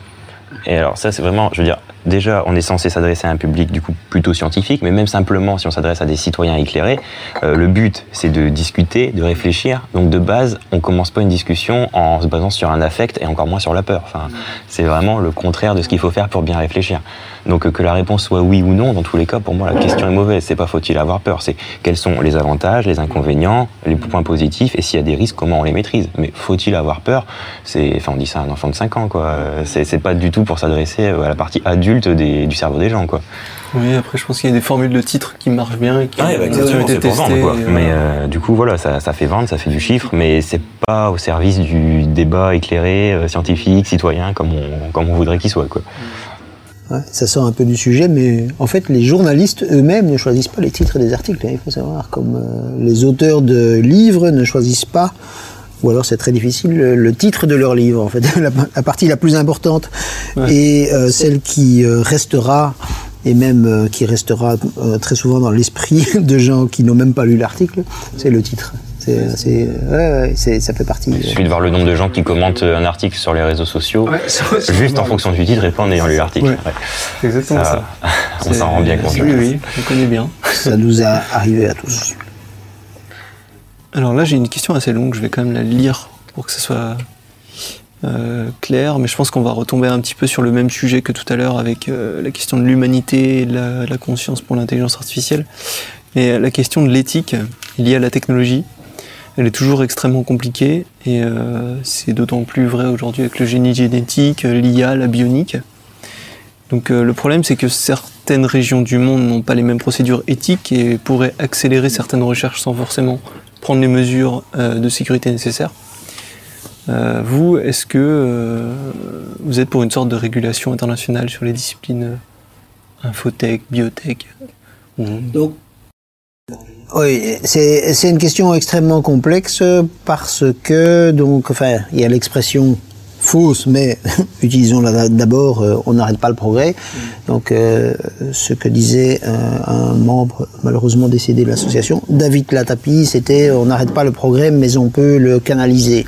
Et alors ça, c'est vraiment, je veux dire, déjà, on est censé s'adresser à un public du coup plutôt scientifique, mais même simplement, si on s'adresse à des citoyens éclairés, euh, le but, c'est de discuter, de réfléchir. Donc de base, on commence pas une discussion en se basant sur un affect et encore moins sur la peur. Enfin, c'est vraiment le contraire de ce qu'il faut faire pour bien réfléchir. Donc euh, que la réponse soit oui ou non, dans tous les cas, pour moi, la question est mauvaise. C'est pas faut-il avoir peur, c'est quels sont les avantages, les inconvénients, les points positifs, et s'il y a des risques, comment on les maîtrise. Mais faut-il avoir peur? C'est, enfin, on dit ça à un enfant de 5 ans, quoi. Euh, C'est, c'est pas du tout pour s'adresser euh, à la partie adulte des- du cerveau des gens, quoi. Oui, après, je pense qu'il y a des formules de titres qui marchent bien et qui Ah, bah, ont été c'est pour vendre, testées. quoi. et Mais euh, du coup, voilà, ça, ça fait vendre, ça fait du chiffre, mais c'est pas au service du débat éclairé, euh, scientifique, citoyen, comme on, comme on voudrait qu'il soit, quoi. Ouais, ça sort un peu du sujet, mais en fait, les journalistes eux-mêmes ne choisissent pas les titres des articles. hein, il faut savoir, comme euh, les auteurs de livres ne choisissent pas, ou alors c'est très difficile, le, le titre de leur livre. En fait, (laughs) la, la partie la plus importante et euh, celle qui euh, restera et même euh, qui restera euh, très souvent dans l'esprit (laughs) de gens qui n'ont même pas lu l'article, c'est le titre. C'est, c'est, ouais, ouais, c'est, ça fait partie. Il suffit de voir le nombre de gens qui commentent un article sur les réseaux sociaux, Ouais, c'est- c'est juste en fonction du titre et pas en ayant lu l'article. Ouais. Ouais. C'est exactement ça. Ça, (laughs) on s'en rend bien compte. Oui, oui, on connaît bien. Ça nous a arrivé à tous. Alors là, j'ai une question assez longue, je vais quand même la lire pour que ce soit euh, clair, mais je pense qu'on va retomber un petit peu sur le même sujet que tout à l'heure avec euh, la question de l'humanité et de la, conscience pour l'intelligence artificielle. Mais euh, la question de l'éthique liée à la technologie, elle est toujours extrêmement compliquée et c'est d'autant plus vrai aujourd'hui avec le génie génétique, l'IA, la bionique. Donc le problème, c'est que certaines régions du monde n'ont pas les mêmes procédures éthiques et pourraient accélérer certaines recherches sans forcément prendre les mesures euh, de sécurité nécessaires. Euh, vous, est-ce que euh, vous êtes pour une sorte de régulation internationale sur les disciplines infotech, biotech? Ou- Donc, oui, c'est c'est une question extrêmement complexe parce que, donc, enfin, il y a l'expression fausse, mais (laughs) utilisons-la d'abord, euh, on n'arrête pas le progrès. Donc, euh, ce que disait euh, un membre malheureusement décédé de l'association, David Latapi, c'était on n'arrête pas le progrès, mais on peut le canaliser.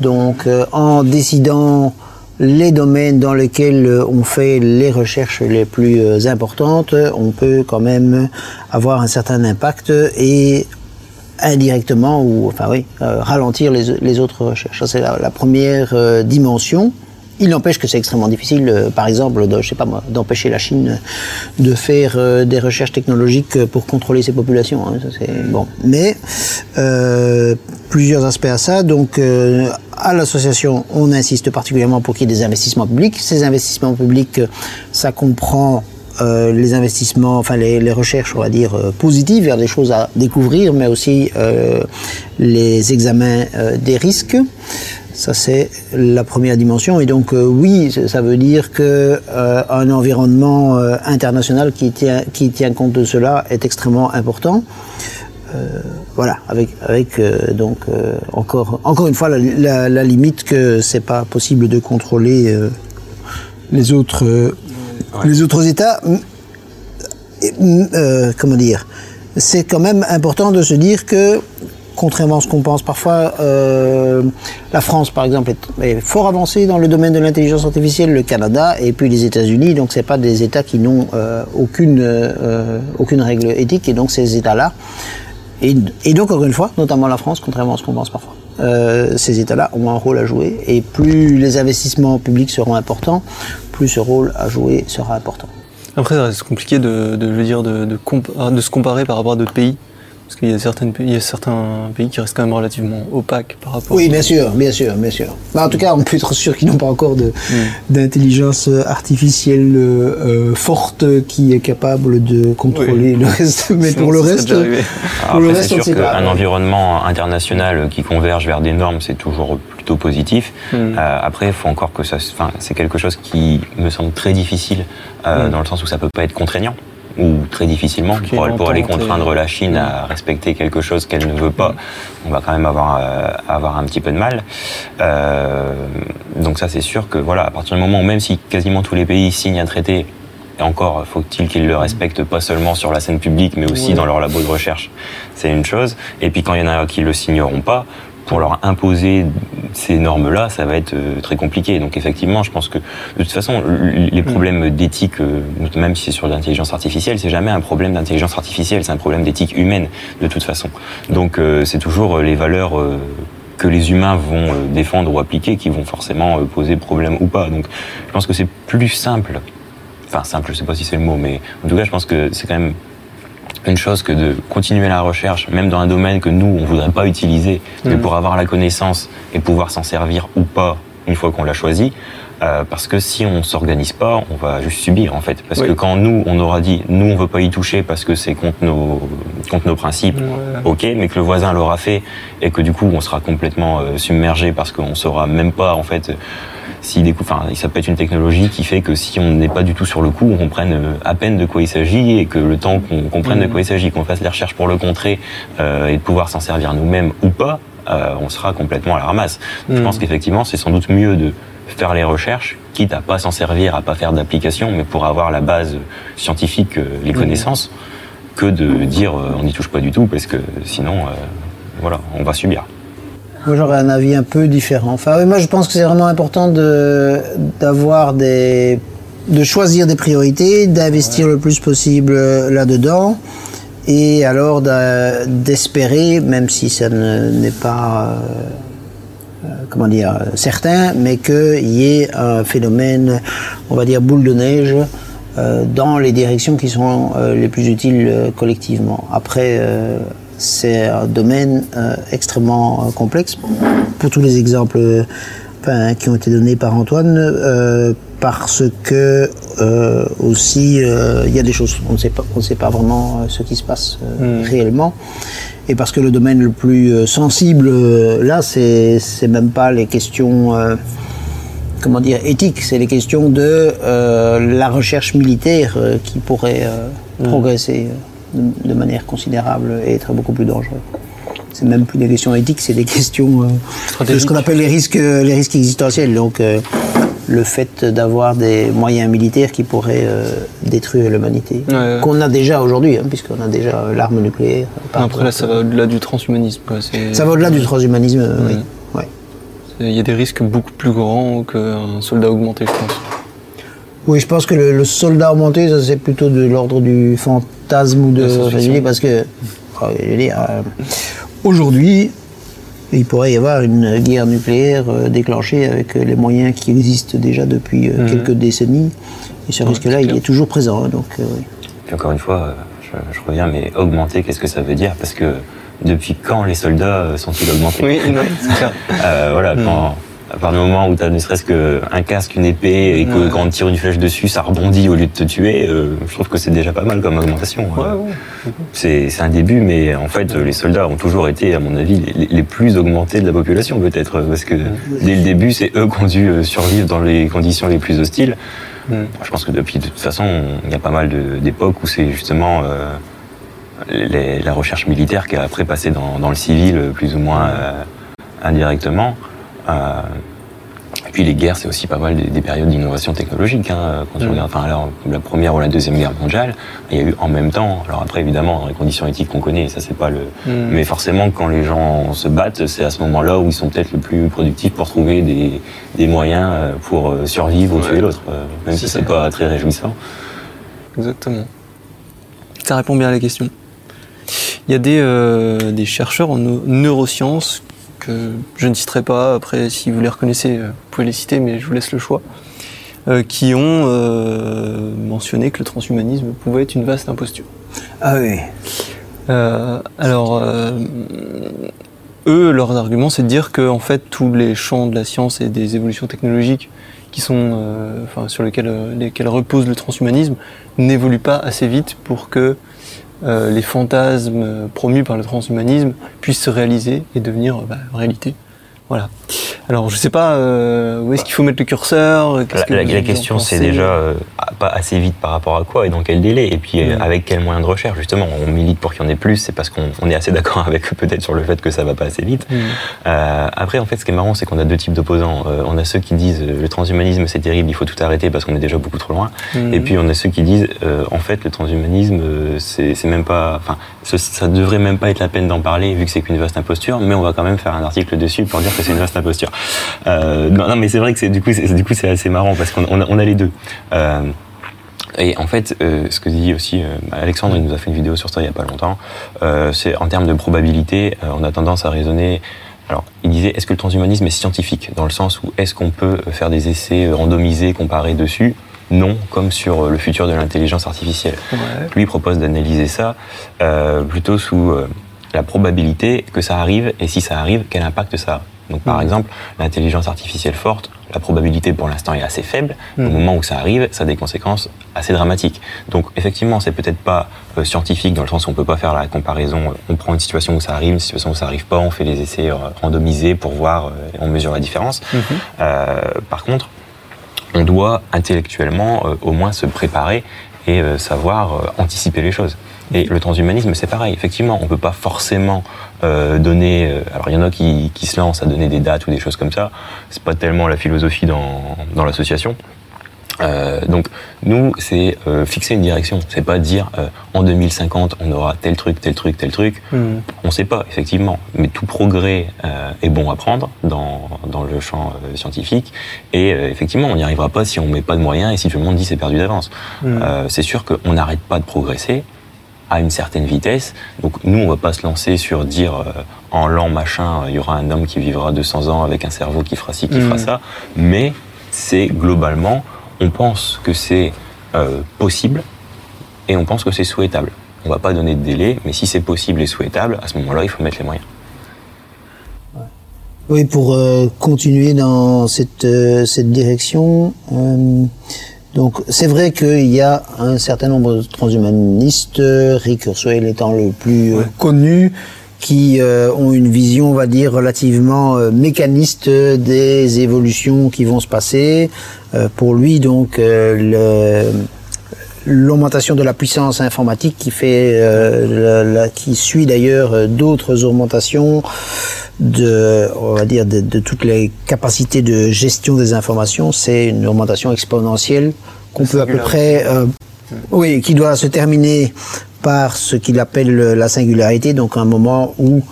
Donc, en décidant les domaines dans lesquels on fait les recherches les plus importantes, on peut quand même avoir un certain impact et indirectement ou enfin oui euh, ralentir les, les autres recherches. C'est la, première euh, dimension Il n'empêche que c'est extrêmement difficile, euh, par exemple, je sais pas moi, d'empêcher la Chine de faire des recherches technologiques pour contrôler ses populations. hein, ça, bon. Mais plusieurs aspects à ça. Donc, à l'association, on insiste particulièrement pour qu'il y ait des investissements publics. Ces investissements publics, ça comprend euh, les investissements, enfin les, recherches, on va dire, euh, positives vers des choses à découvrir, mais aussi euh, les examens des risques. Ça, c'est la première dimension. Et donc, oui, ça- veut dire que un environnement international qui tient, qui tient compte de cela est extrêmement important. Voilà, avec, donc encore, encore une fois la, la- limite que c'est pas possible de contrôler les autres, les autres États. Euh, comment dire C'est quand même important de se dire que, contrairement à ce qu'on pense parfois, euh, la France, par exemple, est, fort avancée dans le domaine de l'intelligence artificielle, le Canada et puis les États-Unis. Donc, c'est pas des États qui n'ont euh, aucune règle éthique. Et donc, ces États-là, et, donc, encore une fois, notamment la France, contrairement à ce qu'on pense parfois. ces États-là ont un rôle à jouer et plus les investissements publics seront importants, plus ce rôle à jouer sera important. Après, ça reste compliqué de, dire, compa- de se comparer par rapport à d'autres pays. Parce qu'il y a, certaines pays, il y a certains pays qui restent quand même relativement opaques par rapport Oui, bien sûr, bien sûr, bien sûr. Bah, en tout cas, on peut être sûr qu'ils n'ont pas encore de- d'intelligence artificielle euh, euh, forte qui est capable de contrôler le reste. (laughs) Mais pour le reste, pour le Après, reste, c'est on ne sûr sait pas. qu'un environnement international qui converge vers des normes, c'est toujours plutôt positif. Mm. Euh, après, il faut encore que ça, enfin, c'est quelque chose qui me semble très difficile euh, Mm. dans le sens où ça peut pas être contraignant ou très difficilement pour, aller contraindre la Chine à respecter quelque chose qu'elle ne veut pas. On va quand même avoir euh, avoir un petit peu de mal. Euh, donc ça, c'est sûr que voilà, à partir du moment où même si quasiment tous les pays signent un traité et encore, faut-il qu'ils le respectent pas seulement sur la scène publique, mais aussi Ouais. dans leur labo de recherche. C'est une chose. Et puis quand il y en a qui le signeront pas, pour leur imposer ces normes-là, ça va être euh, très compliqué. Donc effectivement, je pense que de toute façon, les problèmes d'éthique, euh, même si c'est sur l'intelligence artificielle, c'est jamais un problème d'intelligence artificielle, c'est un problème d'éthique humaine de toute façon. Donc euh, c'est toujours les valeurs que les humains vont défendre ou appliquer qui vont forcément poser problème ou pas. Donc je pense que c'est plus simple enfin simple, je sais pas si c'est le mot, mais en tout cas, je pense que c'est quand même une chose que de continuer la recherche, même dans un domaine que nous, on voudrait pas utiliser, mais Mhm. pour avoir la connaissance et pouvoir s'en servir ou pas une fois qu'on l'a choisi. euh, parce que si on s'organise pas, on va juste subir en fait. Parce Oui. que quand nous, on aura dit, nous, on veut pas y toucher parce que c'est contre nos, contre nos principes, Ouais. ok, mais que le voisin l'aura fait et que du coup, on sera complètement euh, submergé parce qu'on saura même pas en fait s'il découvre, enfin, ça peut être une technologie qui fait que si on n'est pas du tout sur le coup, on comprenne euh, à peine de quoi il s'agit et que le temps qu'on comprenne de Mhm. quoi il s'agit, qu'on fasse les recherches pour le contrer euh, et de pouvoir s'en servir nous-mêmes ou pas, euh, on sera complètement à la ramasse. Je Mhm. pense qu'effectivement, c'est sans doute mieux de faire les recherches, quitte à pas s'en servir, à pas faire d'application, mais pour avoir la base scientifique, les connaissances, que de dire euh, on n'y touche pas du tout, parce que sinon, voilà, on va subir. Moi, j'aurais un avis un peu différent. Enfin, moi, je pense que c'est vraiment important de d'avoir des de choisir des priorités, d'investir le plus possible euh, là-dedans, et alors d'espérer, même si ça ne- n'est pas euh, euh, comment dire certain, mais qu'il y ait un phénomène, on va dire boule de neige. dans les directions qui sont les plus utiles collectivement. Après, c'est un domaine euh, extrêmement euh, complexe. Pour tous les exemples euh, enfin, qui ont été donnés par Antoine, euh, parce que euh, aussi il y a des choses on ne sait pas, on ne sait pas vraiment ce qui se passe euh, Mm. réellement. Et parce que le domaine le plus sensible là, c'est c'est même pas les questions comment dire, éthiques, c'est les questions de euh, la recherche militaire euh, qui pourrait euh, progresser de, de manière considérable et être beaucoup plus dangereux. C'est même plus des questions éthiques, c'est des questions euh, de ce qu'on appelle les risques, les risques existentiels. Donc, euh, le fait d'avoir des moyens militaires qui pourraient euh, détruire l'humanité, Ouais, ouais. qu'on a déjà aujourd'hui, hein, puisqu'on a déjà l'arme nucléaire. Après là, ça va au-delà du transhumanisme. quoi. Ça va au-delà du transhumanisme, oui. Il y a des risques beaucoup plus grands qu'un soldat augmenté, je pense. Oui, je pense que le, le soldat augmenté, ça c'est plutôt de l'ordre du fantasme ou de. Parce que, oh, je veux dire, euh, aujourd'hui, il pourrait y avoir une guerre nucléaire euh, déclenchée avec euh, les moyens qui existent déjà depuis euh, Mhm. quelques décennies. Et ce risque-là, il est toujours présent. hein, donc, euh, oui. Puis encore une fois, je, je reviens, mais augmenter, qu'est-ce que ça veut dire? Parce que depuis quand les soldats sont-ils augmentés? Oui, non, c'est clair. Euh, Voilà, Hmm. quand, à partir du moment où tu as ne serait-ce qu'un casque, une épée, et que Ouais. quand on tire une flèche dessus, ça rebondit au lieu de te tuer, euh, je trouve que c'est déjà pas mal comme augmentation. Ouais, Euh, ouais. C'est c'est un début, mais en fait, les soldats ont toujours été, à mon avis, les, les plus augmentés de la population, peut-être, parce que dès le début, c'est eux qui ont dû euh, survivre dans les conditions les plus hostiles. Je pense que depuis, de toute façon, il y a pas mal d'époques où c'est justement euh, les- la recherche militaire qui a après passé dans, dans le civil, euh, plus ou moins euh, indirectement. Euh, et puis les guerres, c'est aussi pas mal des, des périodes d'innovation technologique. Hein, quand tu Mm. regardes, enfin, alors, la première ou la deuxième guerre mondiale, il y a eu en même temps. Alors après, évidemment, dans les conditions éthiques qu'on connaît, ça c'est pas le. Mm. Mais forcément, quand les gens se battent, c'est à ce moment-là où ils sont peut-être le plus productifs pour trouver des, des moyens euh, pour euh, survivre ou tuer l'autre, euh, même si c'est pas très réjouissant. Exactement. Ça répond bien à la question. Il y a des, euh, des chercheurs en neu- neurosciences que je ne citerai pas. Après, si vous les reconnaissez, euh, vous pouvez les citer, mais je vous laisse le choix. euh, qui ont euh, mentionné que le transhumanisme pouvait être une vaste imposture. Ah oui. Euh, alors, euh, eux, leurs arguments, c'est de dire que en fait, tous les champs de la science et des évolutions technologiques qui sont, euh, enfin, sur lesquels, euh, lesquels repose le transhumanisme n'évoluent pas assez vite pour que euh, les fantasmes promus par le transhumanisme puissent se réaliser et devenir euh, bah, réalité. Voilà. Alors, je sais pas euh, où est-ce qu'il faut mettre le curseur. qu'est-ce La, que la- la question, c'est déjà euh, pas assez vite par rapport à quoi et dans quel délai, et puis euh, Mm. avec quel moyen de recherche. Justement, on milite pour qu'il y en ait plus, c'est parce qu'on on est assez d'accord (laughs) avec eux peut-être sur le fait que ça va pas assez vite. Mm. Après, en fait, ce qui est marrant, c'est qu'on a deux types d'opposants. On a ceux qui disent le transhumanisme c'est terrible, il faut tout arrêter parce qu'on est déjà beaucoup trop loin. Mm. Et puis on a ceux qui disent en fait le transhumanisme c'est même pas, enfin ça devrait même pas être la peine d'en parler vu que c'est qu'une vaste imposture, mais on va quand même faire un article dessus pour dire que c'est une vaste imposture. Euh, non, non, mais c'est vrai que c'est du coup c'est du coup c'est assez marrant parce qu'on on a, on a les deux. Euh, et en fait, euh, ce que dit aussi euh, Alexandre, il nous a fait une vidéo sur ça il y a pas longtemps. euh, c'est en termes de probabilité, on a tendance à raisonner. Alors, il disait, est-ce que le transhumanisme est scientifique? Dans le sens où est-ce qu'on peut faire des essais randomisés comparés dessus? Non, comme sur le futur de l'intelligence artificielle. Ouais. Lui propose d'analyser ça plutôt sous la probabilité que ça arrive et si ça arrive, quel impact ça a? Donc par Mhm. exemple, l'intelligence artificielle forte, la probabilité pour l'instant est assez faible. Au Mhm. moment où ça arrive, ça a des conséquences assez dramatiques. Donc effectivement, c'est peut-être pas euh, scientifique dans le sens où on peut pas faire la comparaison. On prend une situation où ça arrive, une situation où ça arrive pas, on fait les essais euh, randomisés pour voir, euh, on mesure la différence. Mhm. Euh, par contre, on doit intellectuellement au moins se préparer et euh, savoir euh, anticiper les choses. Et le transhumanisme, c'est pareil. Effectivement, on peut pas forcément euh, donner. euh, alors, il y en a qui, qui se lancent à donner des dates ou des choses comme ça. C'est pas tellement la philosophie dans, dans l'association. Euh, donc nous, c'est euh, fixer une direction. C'est pas dire euh, en 2050 on aura tel truc, tel truc, tel truc. Mm. On sait pas, effectivement, mais tout progrès euh, est bon à prendre dans, dans le champ euh, scientifique. Et euh, effectivement, on n'y arrivera pas si on met pas de moyens et si tout le monde dit c'est perdu d'avance. Mm. Euh, c'est sûr qu'on n'arrête pas de progresser à une certaine vitesse. Donc nous, on va pas se lancer sur dire euh, en l'an machin, il y aura un homme qui vivra 200 ans avec un cerveau qui fera ci, qui fera ça. Mais c'est globalement, on pense que c'est euh, possible et on pense que c'est souhaitable. On va pas donner de délai, mais si c'est possible et souhaitable, à ce moment-là, il faut mettre les moyens. Oui, pour euh, continuer dans cette, euh, cette direction, euh, donc c'est vrai qu'il y a un certain nombre de transhumanistes, Rick Kurzweil étant le plus euh, connu, qui euh, ont une vision, on va dire, relativement euh, mécaniste des évolutions qui vont se passer. Euh, pour lui, donc, euh, l'augmentation de la puissance informatique qui fait euh, la- la- qui suit d'ailleurs euh, d'autres augmentations de on va dire de, de toutes les capacités de gestion des informations c'est une augmentation exponentielle qu'on peut à peu près euh, oui qui doit se terminer par ce qu'il appelle la singularité donc un moment où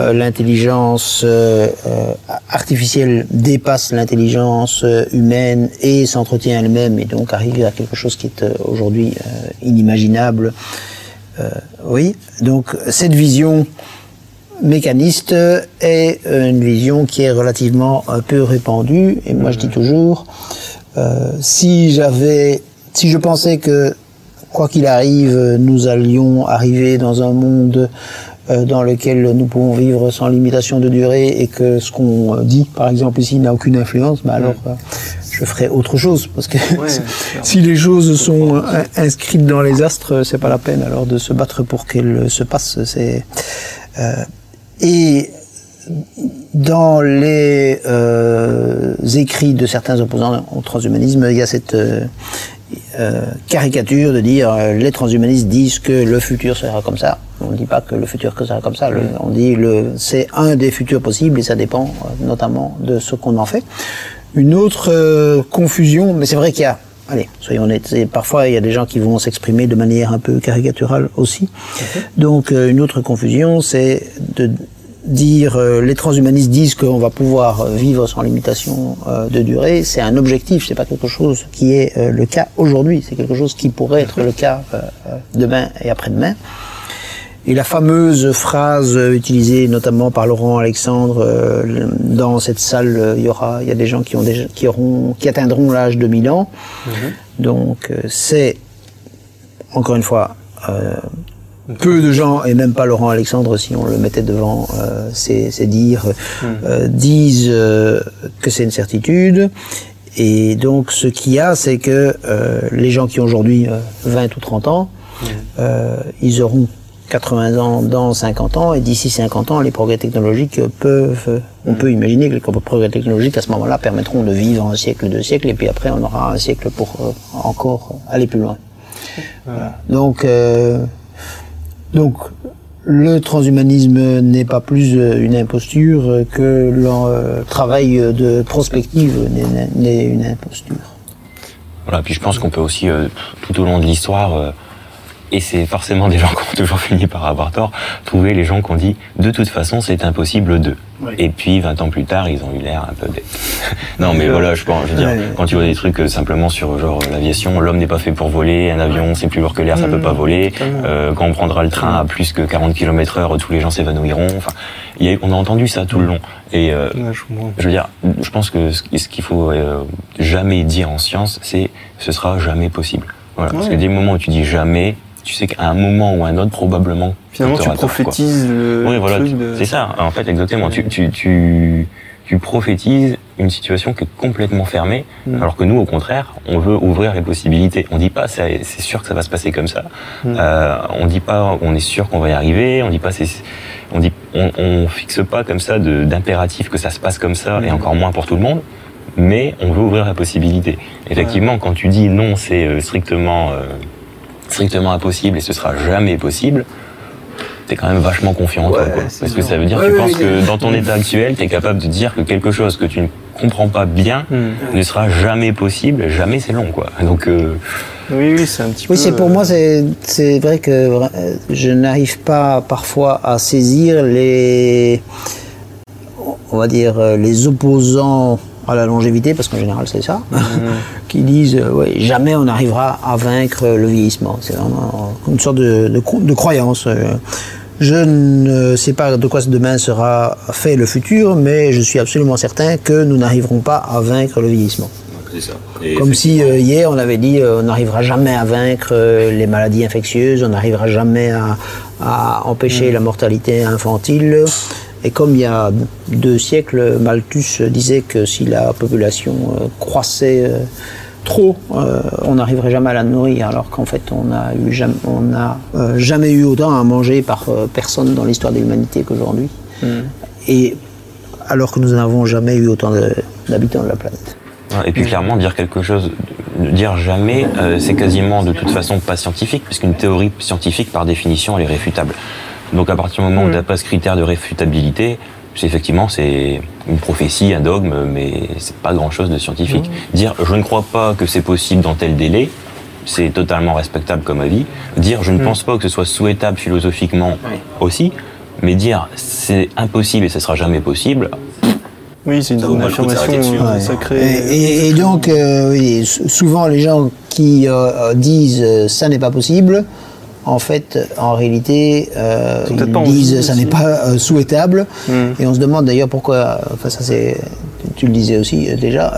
euh, l'intelligence euh, euh, artificielle dépasse l'intelligence humaine et s'entretient elle-même et donc arrive à quelque chose qui est aujourd'hui inimaginable. Oui, donc cette vision mécaniste est une vision qui est relativement un peu répandue. Et moi, je dis toujours, si j'avais, si je pensais que quoi qu'il arrive, nous allions arriver dans un monde euh, dans lequel nous pouvons vivre sans limitation de durée et que ce qu'on dit, par exemple ici, n'a aucune influence, bah alors euh, je ferai autre chose parce que (laughs) si les choses sont euh, inscrites dans les astres, c'est pas la peine alors de se battre pour qu'elles se passent. C'est euh, et dans les euh, écrits de certains opposants au transhumanisme, il y a cette euh, euh, caricature de dire euh, les transhumanistes disent que le futur sera comme ça. On ne dit pas que le futur que sera comme ça. Le- on dit le c'est un des futurs possibles et ça dépend euh, notamment de ce qu'on en fait. Une autre euh, confusion, mais c'est vrai qu'il y a. Allez, soyons honnêtes. Parfois, il y a des gens qui vont s'exprimer de manière un peu caricaturale aussi. Donc, euh, une autre confusion, c'est de dire euh, les transhumanistes disent qu'on va pouvoir euh, vivre sans limitation euh, de durée, c'est un objectif, c'est pas quelque chose qui est euh, le cas aujourd'hui, c'est quelque chose qui pourrait être le cas euh, euh, demain et après-demain. Et la fameuse phrase utilisée notamment par Laurent Alexandre euh, le- dans cette salle, il y aura, il y a des gens qui ont déjà, qui auront, qui atteindront l'âge de 1000 ans. Donc euh, c'est encore une fois euh, peu de gens, et même pas Laurent Alexandre, si on le mettait devant euh, ses, ses dires, euh, disent euh, que c'est une certitude. Et donc, ce qu'il y a, c'est que euh, les gens qui ont aujourd'hui euh, 20 ou 30 ans, euh, ils auront 80 ans dans 50 ans, et d'ici 50 ans, les progrès technologiques peuvent, on peut imaginer que les progrès technologiques à ce moment-là permettront de vivre un siècle, deux siècles, et puis après, on aura un siècle pour euh, encore aller plus loin. Voilà. Donc, euh, donc, le transhumanisme n'est pas plus euh, une imposture que le euh, travail de prospective n'est- une imposture. Voilà, puis je pense qu'on peut aussi, euh, tout au long de l'histoire, et c'est forcément des gens qui ont toujours (laughs) fini par avoir tort, trouver les gens qui ont dit de toute façon c'est impossible de. Et puis 20 ans plus tard, ils ont eu l'air un peu bêtes. (laughs) non mais voilà, je pense, je veux dire, Ouais. quand tu vois des trucs euh, simplement sur genre euh, l'aviation, l'homme n'est pas fait pour voler, un avion c'est plus lourd que l'air, ça peut pas voler. Euh, quand on prendra le train à plus que 40 km heure, tous les gens s'évanouiront. Enfin, il y a- on a entendu ça tout le long. Et euh, Ouais, je veux dire, je pense que ce qu'il faut euh, jamais dire en science, c'est ce sera jamais possible. Voilà. Parce que Ouais. dès le moment où tu dis jamais, tu sais qu'à un moment ou à un autre, probablement. Finalement, tu tort, prophétises le Oui, voilà, de... c'est ça. En fait, exactement. Tu, tu, tu, tu prophétises une situation qui est complètement fermée, Mm. alors que nous, au contraire, on veut ouvrir les possibilités. On dit pas, c'est sûr que ça va se passer comme ça. Mm. Euh, on dit pas, on est sûr qu'on va y arriver. On dit pas, c'est, on dit, on, on fixe pas comme ça d'impératif que ça se passe comme ça, Mm. et encore moins pour tout le monde. Mais on veut ouvrir la possibilité. Effectivement, quand tu dis non, c'est euh, strictement, euh, strictement impossible et ce sera jamais possible, t'es quand même vachement confiant en toi. Quoi. Parce que ça veut dire que Ouais, tu ouais, penses ouais. que dans ton état actuel, t'es capable de dire que quelque chose que tu ne comprends pas bien Hmm. ne sera jamais possible, jamais c'est long, quoi. Donc, euh, Oui, oui, c'est un petit peu... Oui, c'est pour euh, moi, c'est c'est vrai que euh, je n'arrive pas parfois à saisir les, on va dire, euh, les opposants à la longévité, parce qu'en général c'est ça, qui disent euh, ouais, jamais on n'arrivera à vaincre le vieillissement. C'est vraiment une sorte de, de, cro- de croyance. euh. Je ne sais pas de quoi demain sera fait le futur, mais je suis absolument certain que nous n'arriverons pas à vaincre le vieillissement. Comme si euh, hier on avait dit euh, on n'arrivera jamais à vaincre euh, les maladies infectieuses, on n'arrivera jamais à, à empêcher la mortalité infantile. Et comme il y a deux siècles, Malthus disait que si la population euh, croissait euh, trop, euh, on n'arriverait jamais à la nourrir, alors qu'en fait on a eu jamais, on n'a euh, jamais eu autant à manger par euh, personne dans l'histoire de l'humanité qu'aujourd'hui. Et alors que nous n'avons jamais eu autant d'habitants de la planète. et puis clairement, dire quelque chose, dire jamais, c'est quasiment de toute façon pas scientifique, puisqu'une théorie scientifique, par définition, elle est réfutable. Donc à partir du moment où tu n'as pas ce critère de réfutabilité, c'est effectivement c'est une prophétie, un dogme, mais c'est pas grand chose de scientifique. Dire je ne crois pas que c'est possible dans tel délai, c'est totalement respectable comme avis. Dire je ne pense pas que ce soit souhaitable philosophiquement aussi, mais dire c'est impossible et ce sera jamais possible, Oui, c'est une, une affirmation euh, Ouais. sacrée. Et, et- et donc, euh, oui, souvent les gens qui euh, disent euh, ça n'est pas possible en fait, en réalité, euh, Ils disent ça aussi. n'est pas euh, souhaitable. Mm. Et on se demande d'ailleurs pourquoi, enfin ça c'est, tu le disais aussi euh, déjà,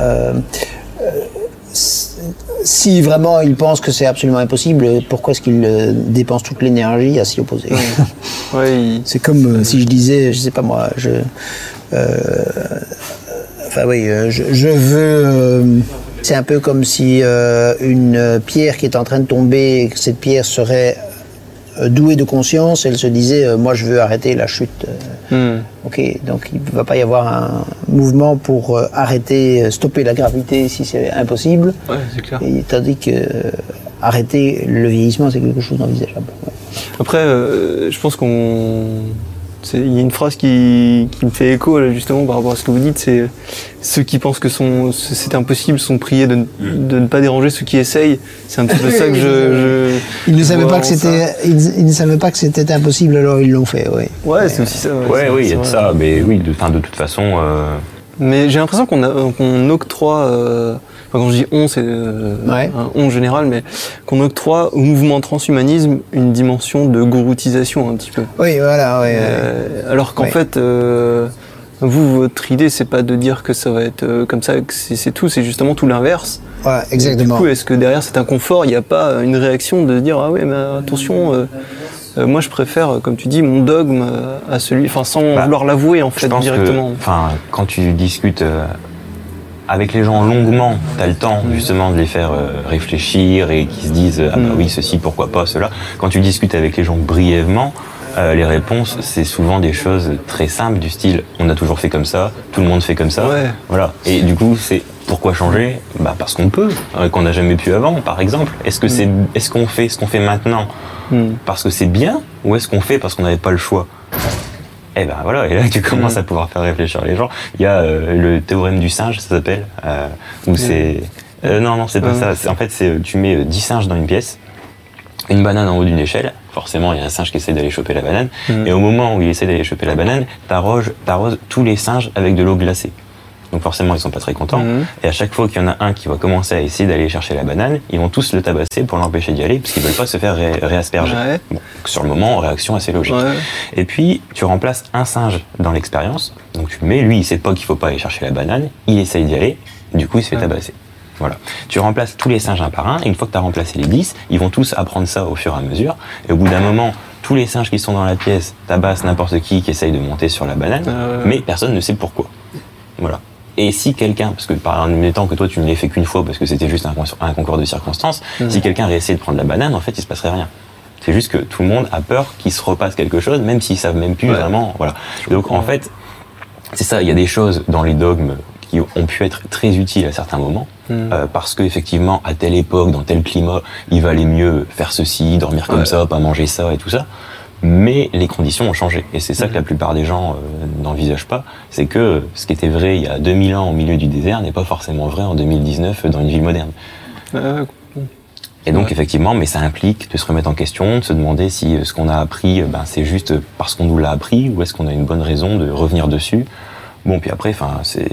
si vraiment ils pensent que c'est absolument impossible, pourquoi est-ce qu'ils dépensent toute l'énergie à s'y opposer? Il- (laughs) C'est comme si je disais, je sais pas moi, je. enfin oui, je, je veux. c'est un peu comme si euh, une pierre qui est en train de tomber, que cette pierre serait douée de conscience, elle se disait, euh, moi je veux arrêter la chute. euh, Hmm. Ok, donc il ne va pas y avoir un mouvement pour euh, arrêter, euh, stopper la gravité si c'est impossible. Ouais, c'est clair. Et, tandis que euh, arrêter le vieillissement, c'est quelque chose d'envisageable. Ouais. Après, euh, je pense qu'on. Il y a une phrase qui, qui me fait écho là, justement par rapport à ce que vous dites, c'est ceux qui pensent que c'est impossible sont priés de, ne- de ne pas déranger ceux qui essayent. C'est un petit peu ça que je. (laughs) je Ils ne savaient pas que c'était, ils, ils ne savaient pas que c'était impossible, alors ils l'ont fait. Oui. Ouais, c'est aussi ça. Ouais, oui, il y a de ça, mais oui, de, enfin, de toute façon, euh, Mais j'ai l'impression qu'on a- qu'on octroie, euh, quand je dis on, c'est euh, Ouais. un on général, mais qu'on octroie au mouvement transhumanisme une dimension de gouroutisation un petit peu. Oui, voilà. oui, oui. Euh, alors qu'en fait, euh, vous, votre idée, c'est pas de dire que ça va être comme ça, que c'est tout, c'est justement tout l'inverse. Voilà, Du exactement. coup, est-ce que derrière cet inconfort, il n'y a pas une réaction de dire ah ouais, mais attention, euh, euh, moi je préfère, comme tu dis, mon dogme à celui, enfin sans Bah, vouloir l'avouer en je fait pense directement. enfin, quand tu discutes euh, avec les gens longuement, tu as le temps justement de les faire euh, réfléchir et qu'ils se disent ah bah Mm. oui ceci pourquoi pas cela. Quand tu discutes avec les gens brièvement, euh, les réponses c'est souvent des choses très simples du style on a toujours fait comme ça, tout le monde fait comme ça, Ouais. voilà. Et du coup c'est pourquoi changer? Bah parce qu'on peut, euh, qu'on n'a jamais pu avant par exemple. Est-ce que c'est, est-ce qu'on fait ce qu'on fait maintenant Hmm. parce que c'est bien ou est-ce qu'on fait parce qu'on n'avait pas le choix? Eh ben voilà, et là tu commences Mm. à pouvoir faire réfléchir les gens. Il y a euh, le théorème du singe, ça s'appelle, euh, où c'est... euh, non, non, c'est pas Mm. ça. En fait, c'est euh, tu mets euh, 10 singes dans une pièce, une banane en haut d'une échelle. Forcément, il y a un singe qui essaie d'aller choper la banane. Mm. Et au moment où il essaie d'aller choper la banane, t'arroses, t'arroses tous les singes avec de l'eau glacée. Donc forcément, ils sont pas très contents. Mhm. Et à chaque fois qu'il y en a un qui va commencer à essayer d'aller chercher la banane, ils vont tous le tabasser pour l'empêcher d'y aller, parce qu'ils veulent pas se faire ré- réasperger. Ouais. Bon, sur le moment, réaction assez logique. Ouais. Et puis, tu remplaces un singe dans l'expérience. Donc, tu le mets, lui, il sait pas qu'il faut pas aller chercher la banane. Il essaye d'y aller. Du coup, il se fait Ouais. tabasser. Voilà. Tu remplaces tous les singes un par un. Et une fois que tu as remplacé les 10, ils vont tous apprendre ça au fur et à mesure. Et au bout d'un moment, tous les singes qui sont dans la pièce tabassent n'importe qui qui essaye de monter sur la banane. Euh. Mais personne ne sait pourquoi. Voilà. Et si quelqu'un, parce que par un temps que toi tu ne l'as fait qu'une fois parce que c'était juste un, con- un concours de circonstances, Mhm. si quelqu'un réessayait de prendre la banane, en fait, il se passerait rien. C'est juste que tout le monde a peur qu'il se repasse quelque chose, même s'ils savent même plus Ouais. vraiment. Voilà. Donc en fait, c'est ça. Il y a des choses dans les dogmes qui ont pu être très utiles à certains moments, Mhm. euh, parce que effectivement, à telle époque, dans tel climat, il valait mieux faire ceci, dormir comme Ouais. ça, pas manger ça et tout ça. Mais les conditions ont changé. Et c'est ça que la plupart des gens euh, n'envisagent pas. C'est que ce qui était vrai il y a 2000 ans au milieu du désert n'est pas forcément vrai en 2019 dans une ville moderne. Ouais, Et donc Ouais. effectivement, mais ça implique de se remettre en question, de se demander si euh, ce qu'on a appris, euh, ben, c'est juste parce qu'on nous l'a appris ou est-ce qu'on a une bonne raison de revenir dessus. Bon, puis après, enfin, c'est,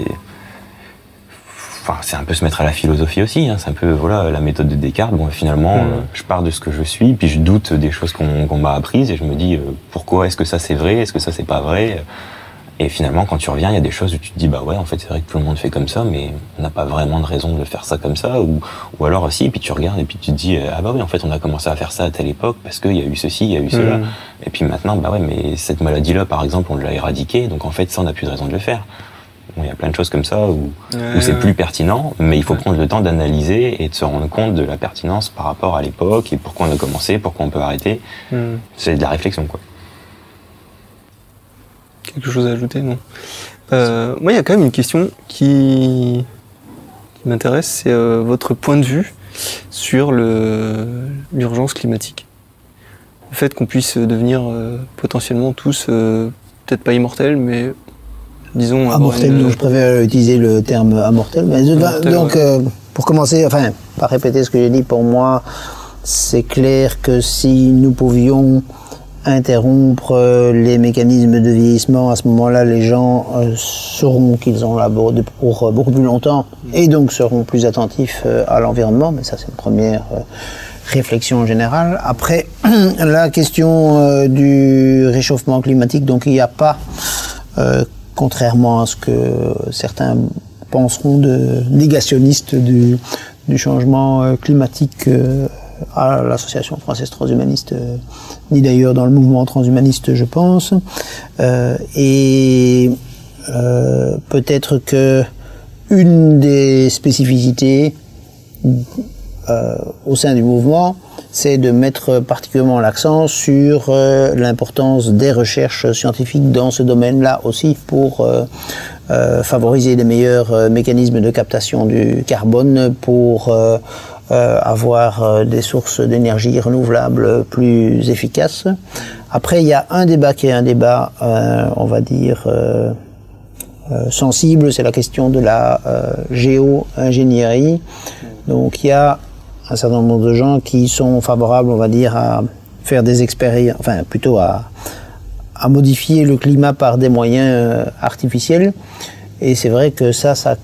enfin, c'est un peu se mettre à la philosophie aussi. Hein. C'est un peu voilà la méthode de Descartes. Bon, finalement, Mhm. euh, je pars de ce que je suis, puis je doute des choses qu'on m'a apprises et je me dis euh, pourquoi est-ce que ça c'est vrai, est-ce que ça c'est pas vrai? Et finalement, quand tu reviens, il y a des choses où tu te dis, bah ouais, en fait, c'est vrai que tout le monde fait comme ça, mais on n'a pas vraiment de raison de faire ça comme ça. Ou, ou alors aussi, puis tu regardes et puis tu te dis, euh, ah bah oui, en fait, on a commencé à faire ça à telle époque parce qu'il y a eu ceci, il y a eu cela. Mhm. Et puis maintenant, bah ouais, mais cette maladie-là, par exemple, on l'a éradiquée, donc en fait, ça, on n'a plus de raison de le faire. Bon, il y a plein de choses comme ça où, Ouais, où c'est ouais. plus pertinent, mais il faut Ouais. prendre le temps d'analyser et de se rendre compte de la pertinence par rapport à l'époque et pourquoi on a commencé, pourquoi on peut arrêter. Hmm. C'est de la réflexion, quoi. Quelque chose à ajouter, non Euh, Moi, il y a quand même une question qui, qui m'intéresse, c'est euh, votre point de vue sur l'urgence climatique. Le fait qu'on puisse devenir euh, potentiellement tous, peut-être pas immortels, mais disons... Amortel, une- donc je préfère utiliser le terme amortel. Mais de- Amortel, donc, ouais. euh, pour commencer, enfin, pas répéter ce que j'ai dit, pour moi, c'est clair que si nous pouvions interrompre euh, les mécanismes de vieillissement, à ce moment-là, les gens euh, sauront qu'ils ont labordé pour euh, beaucoup plus longtemps et donc seront plus attentifs euh, à l'environnement. Mais ça, c'est une première euh, réflexion générale. Après, (clears throat) la question du réchauffement climatique, donc il n'y a pas, contrairement à ce que certains penseront de négationnistes du, du changement euh, climatique euh, à l'Association française transhumaniste, euh, ni d'ailleurs dans le mouvement transhumaniste, je pense. Euh, et euh, peut-être que une des spécificités euh, au sein du mouvement, c'est de mettre particulièrement l'accent sur euh, l'importance des recherches scientifiques dans ce domaine-là aussi pour euh, euh, favoriser les meilleurs mécanismes de captation du carbone, pour avoir des sources d'énergie renouvelables plus efficaces. Après, il y a un débat qui est un débat, on va dire, sensible, c'est la question de la géo-ingénierie. Donc il y a un certain nombre de gens qui sont favorables, on va dire, à faire des expériences, enfin plutôt à, à modifier le climat par des moyens euh, artificiels. Et c'est vrai que ça, ça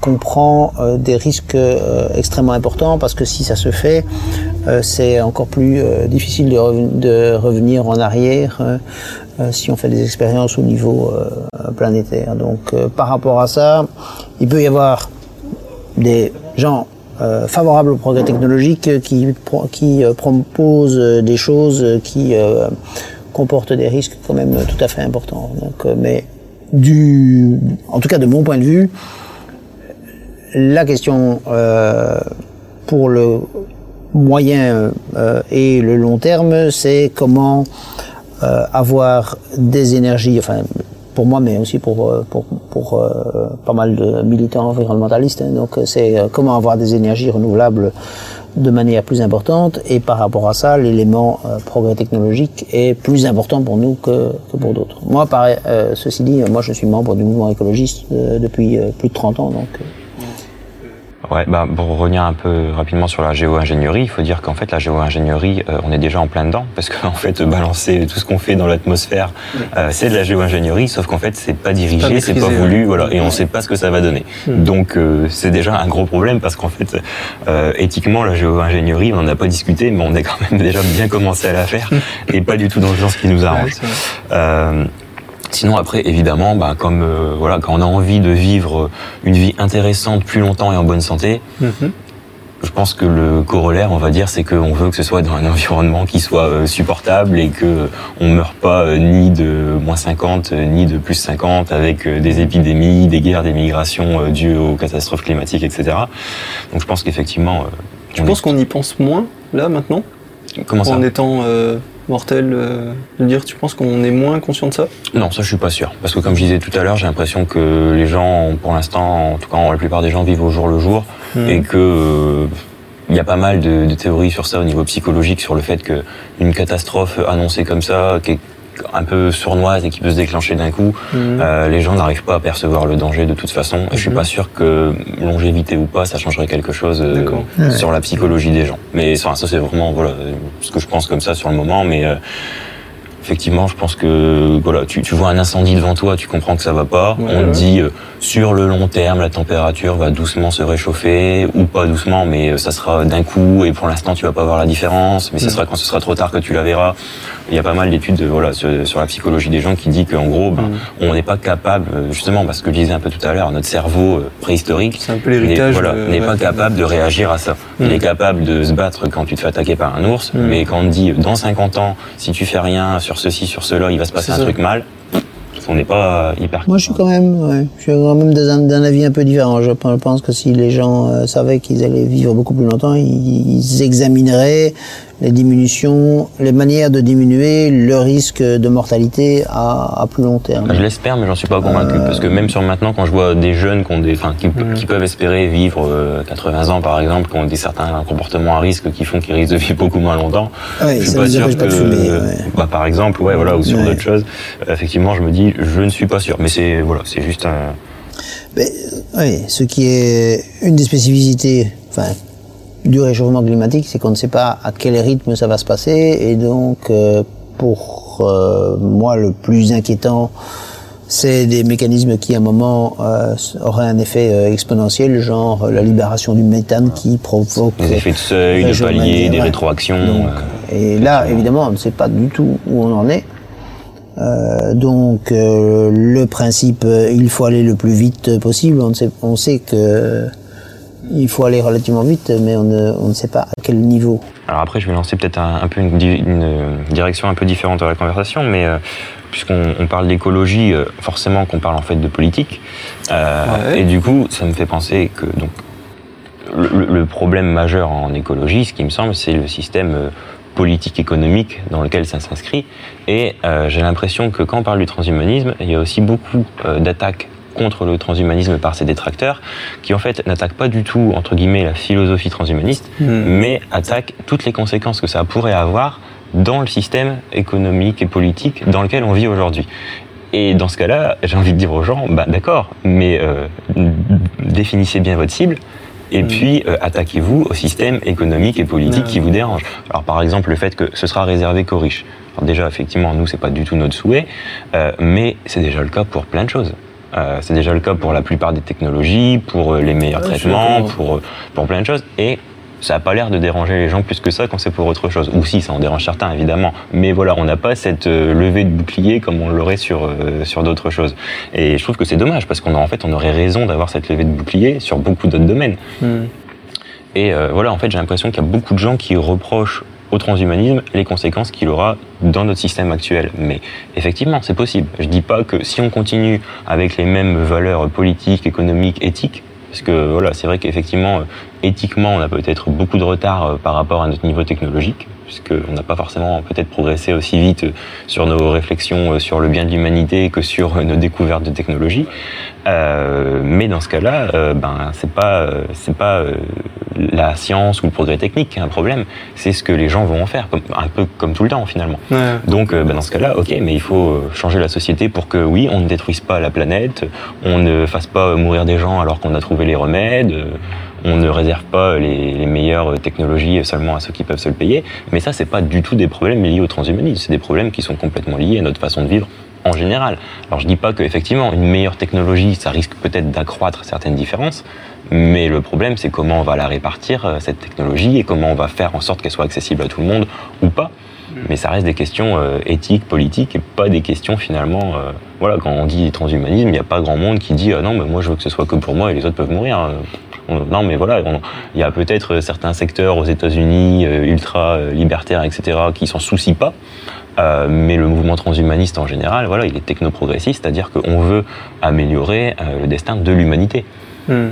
comprend euh, des risques euh, extrêmement importants parce que si ça se fait, c'est encore plus difficile de, de revenir en arrière si on fait des expériences au niveau planétaire. Donc par rapport à ça, il peut y avoir des gens euh, favorables au progrès technologique euh, qui, qui euh, proposent euh, des choses qui comportent des risques quand même tout à fait importants. Donc, mais du, en tout cas de mon point de vue, la question pour le moyen et le long terme, c'est comment avoir des énergies, enfin pour moi, mais aussi pour euh, pour, pour euh, pas mal de militants environnementalistes. hein. donc euh, c'est euh, comment avoir des énergies renouvelables de manière plus importante et par rapport à ça, l'élément progrès technologique est plus important pour nous que, que pour d'autres. Moi, pareil, ceci dit, moi je suis membre du mouvement écologiste depuis plus de 30 ans, donc Ouais, bah, pour revenir un peu rapidement sur la géo-ingénierie, il faut dire qu'en fait, la géo-ingénierie, euh, on est déjà en plein dedans, parce qu'en (laughs) fait, balancer tout ce qu'on fait dans l'atmosphère, euh, c'est de la géo-ingénierie, sauf qu'en fait, c'est pas dirigé, c'est pas voulu, voilà, et on sait pas ce que ça va donner. Donc, euh, c'est déjà un gros problème, parce qu'en fait, euh, éthiquement, la géo-ingénierie, on n'en a pas discuté, mais on a quand même (laughs) déjà bien commencé à la faire, et pas du tout dans le sens qui nous arrange. Euh, Sinon après évidemment bah, comme euh, voilà quand on a envie de vivre une vie intéressante plus longtemps et en bonne santé, Mhm. je pense que le corollaire on va dire c'est qu'on veut que ce soit dans un (laughs) environnement qui soit euh, supportable et que on meurt pas euh, ni de moins 50 euh, ni de plus 50 avec euh, des épidémies, des guerres, des migrations euh, dues aux catastrophes climatiques etc. Donc je pense qu'effectivement euh, penses est- qu'on y pense moins, là, maintenant comment ça En étant euh, mortel, euh, de dire, tu penses qu'on est moins conscient de ça? Non, ça je suis pas sûr. Parce que comme je disais tout à l'heure, j'ai l'impression que les gens, pour l'instant, en tout cas la plupart des gens vivent au jour le jour Mhm. et que euh, il y a pas mal de, de théories sur ça au niveau psychologique, sur le fait que une catastrophe annoncée comme ça, qui est un peu sournoise et qui peut se déclencher d'un coup, Mhm. euh, les gens n'arrivent pas à percevoir le danger de toute façon. Et je suis Mhm. pas sûr que longévité ou pas, ça changerait quelque chose euh, sur la psychologie des gens. Mais enfin, ça c'est vraiment voilà ce que je pense comme ça sur le moment, mais euh, Effectivement, je pense que voilà, tu, tu vois un incendie devant toi, tu comprends que ça va pas. Ouais, On te dit euh, sur le long terme, la température va doucement se réchauffer ou pas doucement, mais euh, ça sera d'un coup et pour l'instant tu vas pas voir la différence. Mais ce Mm. sera quand ce sera trop tard que tu la verras. Il y a pas mal d'études euh, voilà sur, sur la psychologie des gens qui dit qu'en gros, ben, Mm. on n'est pas capable euh, justement parce que je disais un peu tout à l'heure, notre cerveau préhistorique n'est voilà, de- pas capable de réagir à ça. Mm. Il est capable de se battre quand tu te fais attaquer par un ours, Mm. mais quand on te dit dans 50 ans, si tu fais rien sur ceci, sur cela, il va se passer un ça. truc mal, on n'est pas hyper. Moi, je suis quand même, ouais, je suis quand même d'un avis un peu différent. Je pe- pense que si les gens euh, savaient qu'ils allaient vivre beaucoup plus longtemps, ils examineraient les diminutions, les manières de diminuer le risque de mortalité à, à plus long terme. Je l'espère, mais j'en suis pas convaincu. Parce que même sur maintenant, quand je vois des jeunes qui, ont des, enfin, qui, Mm. qui peuvent espérer vivre euh, 80 ans, par exemple, qui ont des certains comportements à risque qui font qu'ils risquent de vivre beaucoup moins longtemps, Ouais, je suis pas sûr que, pas fumer, ouais. bah, par exemple, ouais, voilà, ou sur Ouais. d'autres choses, euh, effectivement, je me dis, je ne suis pas sûr. Mais c'est, voilà, c'est juste un. Mais, oui, ce qui est une des spécificités enfin, du réchauffement climatique, c'est qu'on ne sait pas à quel rythme ça va se passer. Et donc, euh, pour euh, moi, le plus inquiétant, c'est des mécanismes qui, à un moment, euh, auraient un effet euh, exponentiel, genre la libération du méthane qui provoque... Des effets de seuil, de palier, des ouais. rétroactions. Donc, euh, et là, évidemment, on ne sait pas du tout où on en est. Euh, donc, euh, le principe, euh, il faut aller le plus vite possible. On sait, on sait que il faut aller relativement vite, mais on ne, on ne sait pas à quel niveau. Alors après, je vais lancer peut-être un, un peu une, euh, direction un peu différente de la conversation, mais euh, puisqu'on on parle d'écologie, euh, forcément qu'on parle en fait de politique. Euh, Ouais. Et du coup, ça me fait penser que donc le, problème majeur en écologie, ce qui me semble, c'est le système politique économique dans lequel ça s'inscrit. Et euh, j'ai l'impression que quand on parle du transhumanisme, il y a aussi beaucoup euh, d'attaques contre le transhumanisme par ses détracteurs, qui en fait n'attaquent pas du tout, entre guillemets, la philosophie transhumaniste, mais attaquent toutes les conséquences que ça pourrait avoir dans le système économique et politique dans lequel on vit aujourd'hui. Et dans ce cas-là, j'ai envie de dire aux gens, bah, d'accord, mais euh, définissez bien votre cible. Et puis, euh, attaquez-vous au système économique et politique qui vous dérange. Alors, par exemple, le fait que ce sera réservé qu'aux riches. Alors déjà, effectivement, nous, c'est pas du tout notre souhait, euh, mais c'est déjà le cas pour plein de choses. Euh, c'est déjà le cas pour la plupart des technologies, pour euh, les meilleurs traitements, pour, euh, pour plein de choses. Et ça n'a pas l'air de déranger les gens plus que ça quand c'est pour autre chose. Ou si, ça en dérange certains, évidemment. Mais voilà, on n'a pas cette levée de bouclier comme on l'aurait sur, euh, sur d'autres choses. Et je trouve que c'est dommage, parce qu'en fait, on aurait raison d'avoir cette levée de bouclier sur beaucoup d'autres domaines. Hmm. Et euh, voilà, en fait, j'ai l'impression qu'il y a beaucoup de gens qui reprochent au transhumanisme les conséquences qu'il aura dans notre système actuel. Mais effectivement, c'est possible. Je dis pas que si on continue avec les mêmes valeurs politiques, économiques, éthiques, parce que voilà, c'est vrai qu'effectivement, euh, éthiquement, on a peut-être beaucoup de retard euh, par rapport à notre niveau technologique, puisqu'on n'a pas forcément peut-être progressé aussi vite sur nos réflexions euh, sur le bien de l'humanité que sur euh, nos découvertes de technologie. Euh, mais dans ce cas-là, euh, ben c'est pas c'est pas la science ou le progrès technique qui est un problème, c'est ce que les gens vont en faire, comme, un peu comme tout le temps finalement. Ouais. Donc ben, dans ce cas-là, ok, mais il faut changer la société pour que oui, on ne détruise pas la planète, on ne fasse pas mourir des gens alors qu'on a trouvé les remèdes. On ne réserve pas les, meilleures technologies seulement à ceux qui peuvent se le payer, mais ça, c'est pas du tout des problèmes liés au transhumanisme, c'est des problèmes qui sont complètement liés à notre façon de vivre en général. Alors je dis pas qu'effectivement, une meilleure technologie, ça risque peut-être d'accroître certaines différences, mais le problème, c'est comment on va la répartir, euh, cette technologie, et comment on va faire en sorte qu'elle soit accessible à tout le monde ou pas. Mais ça reste des questions euh, éthiques, politiques, et pas des questions finalement. euh, voilà, quand on dit transhumanisme, il n'y a pas grand monde qui dit non, mais moi je veux que ce soit que pour moi et les autres peuvent mourir. Euh, on- non, mais voilà, il y a peut-être certains secteurs aux États-Unis euh, ultra euh, libertaires, etc., qui s'en soucient pas. Euh, mais le mouvement transhumaniste en général, voilà, il est technoprogressiste, c'est-à-dire qu'on veut améliorer euh, le destin de l'humanité. Hmm.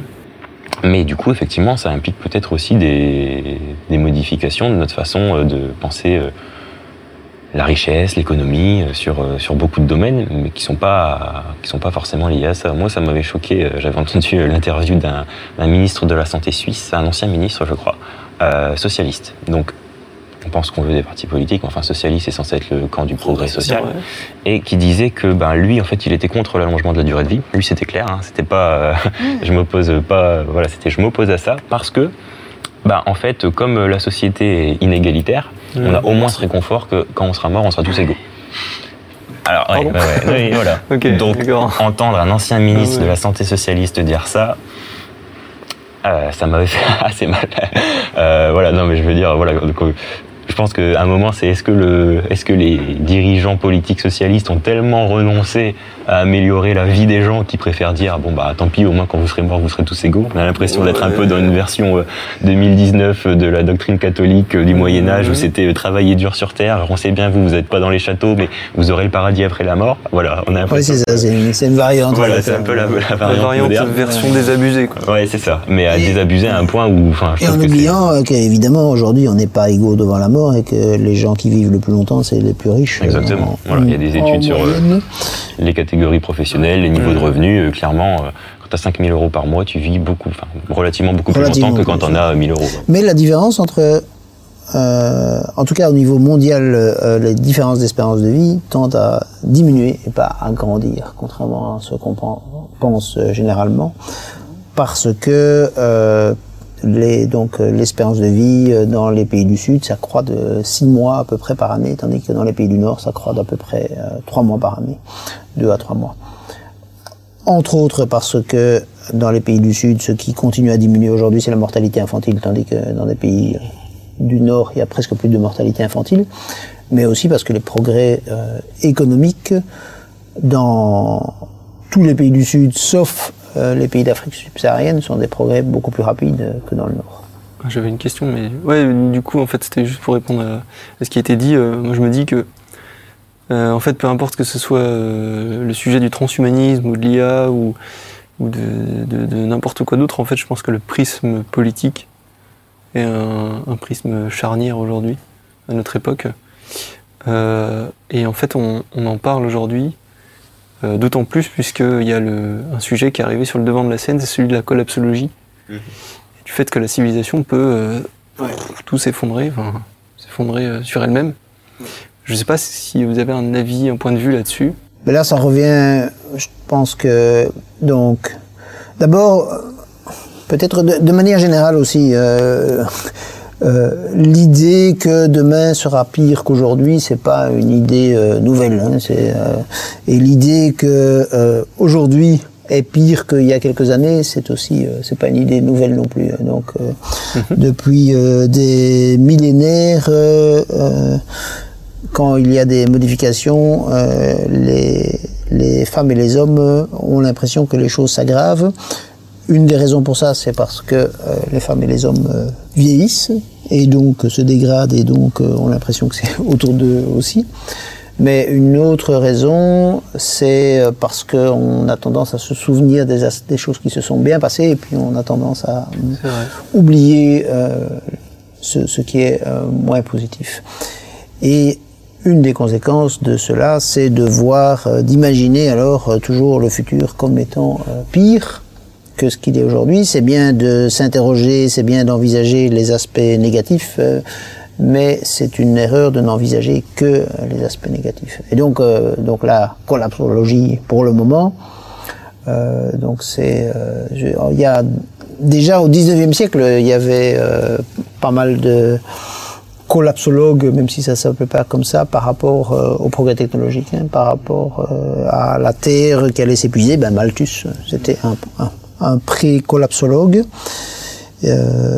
Mais du coup, effectivement, ça implique peut-être aussi des, des modifications de notre façon euh, de penser euh, la richesse, l'économie, euh, sur, euh, sur beaucoup de domaines, mais qui sont pas qui sont pas forcément liés à ça. Moi, ça m'avait choqué. euh, J'avais entendu l'interview d'un d'un ministre de la santé suisse, un ancien ministre, je crois, euh, socialiste. Donc, on pense qu'on veut des partis politiques, mais enfin, socialiste est censé être le camp du progrès social Ouais. et qui disait que ben lui en fait il était contre l'allongement de la durée de vie. Lui c'était clair, hein, c'était pas euh, (laughs) je m'oppose pas voilà c'était je m'oppose à ça parce que ben en fait comme euh, la société est inégalitaire, on a au moins ce réconfort que quand on sera mort on sera tous égaux. Alors ouais, Pardon ouais, (laughs) voilà. Donc entendre un ancien ministre Ah de la santé socialiste dire ça. euh, ça m'avait fait (laughs) assez mal. Euh, voilà, non, mais je veux dire, voilà, je pense qu'à un moment, c'est est-ce que, le, est-ce que les dirigeants politiques socialistes ont tellement renoncé à améliorer la vie des gens qu'ils préfèrent dire bon bah tant pis, au moins quand vous serez morts, vous serez tous égaux. On a l'impression d'être un peu dans une version euh, 2019 de la doctrine catholique euh, du Moyen Âge où c'était euh, travailler dur sur terre. Alors, on sait bien vous, vous n'êtes pas dans les châteaux, mais vous aurez le paradis après la mort. Voilà, on a Oui, c'est ça, c'est une, c'est une variante. Voilà, c'est un peu la, la La variante, variante moderne. version désabusée, quoi. Ouais, c'est ça. Mais à Et- désabuser à un point où, enfin, je Et en oubliant euh, qu'évidemment, aujourd'hui, on n'est pas égaux devant la mort et que les gens qui vivent le plus longtemps, c'est les plus riches. euh, Exactement. en- Voilà, il y a des en études sur, euh, les catégories professionnelles, les niveaux de revenus, euh, clairement, euh, quand tu as 5000 euros par mois, tu vis beaucoup, enfin, relativement beaucoup plus longtemps que quand plus, on a 1000 euros. Mais la différence entre, euh, en tout cas au niveau mondial, euh, les différences d'espérance de vie tendent à diminuer et pas à grandir, contrairement à ce qu'on pen- pense euh, généralement, parce que euh, les, donc euh, l'espérance de vie euh, dans les pays du Sud, ça croît de 6 mois à peu près par année, tandis que dans les pays du Nord, ça croît d'à peu près 3 mois par année, 2 à 3 mois. entre autres parce que dans les pays du Sud, ce qui continue à diminuer aujourd'hui, c'est la mortalité infantile, tandis que dans les pays du Nord, il y a presque plus de mortalité infantile, mais aussi parce que les progrès euh, économiques dans tous les pays du Sud, sauf euh, les pays d'Afrique subsaharienne, sont des progrès beaucoup plus rapides que dans le Nord. Ah, J'avais une question, mais ouais, du coup, en fait, c'était juste pour répondre à, ce qui a été dit. Euh, moi, je me dis que, euh, en fait, peu importe que ce soit euh, le sujet du transhumanisme ou de l'IA ou, de, n'importe quoi d'autre, en fait, je pense que le prisme politique est un, prisme charnière aujourd'hui, à notre époque. Euh, et en fait, on en parle aujourd'hui, euh, d'autant plus puisqu'il y a le, un sujet qui est arrivé sur le devant de la scène, c'est celui de la collapsologie du fait que la civilisation peut euh, tout s'effondrer, enfin, s'effondrer euh, sur elle-même. Je ne sais pas si vous avez un avis, un point de vue là-dessus. Mais là, ça revient, je pense que, donc, d'abord, peut-être de, de manière générale aussi, euh, l'idée que demain sera pire qu'aujourd'hui, c'est pas une idée euh, nouvelle. hein, c'est, euh, et l'idée que euh, aujourd'hui est pire qu'il y a quelques années, c'est aussi, euh, c'est pas une idée nouvelle non plus. hein. Donc, euh, depuis euh, des millénaires. quand il y a des modifications, euh, les, les femmes et les hommes ont l'impression que les choses s'aggravent. Une des raisons pour ça, c'est parce que euh, les femmes et les hommes euh, vieillissent et donc se dégradent et donc euh, ont l'impression que c'est (laughs) autour d'eux aussi. Mais une autre raison, c'est euh, parce qu'on a tendance à se souvenir des, choses qui se sont bien passées et puis on a tendance à oublier euh, ce, ce qui est euh, moins positif. Et une des conséquences de cela, c'est de voir, euh, d'imaginer alors euh, toujours le futur comme étant euh, pire que ce qu'il est aujourd'hui. C'est bien de s'interroger, c'est bien d'envisager les aspects négatifs, euh, mais c'est une erreur de n'envisager que les aspects négatifs. Et donc, euh, donc la collapsologie, pour le moment, euh, donc c'est, je- il y a déjà au 19e siècle, il y avait pas mal de collapsologues, même si ça s'appelait pas comme ça, par rapport au progrès technologique, hein, par rapport à la Terre qui allait s'épuiser. Ben Malthus, c'était un, un, un pré-collapsologue. Euh,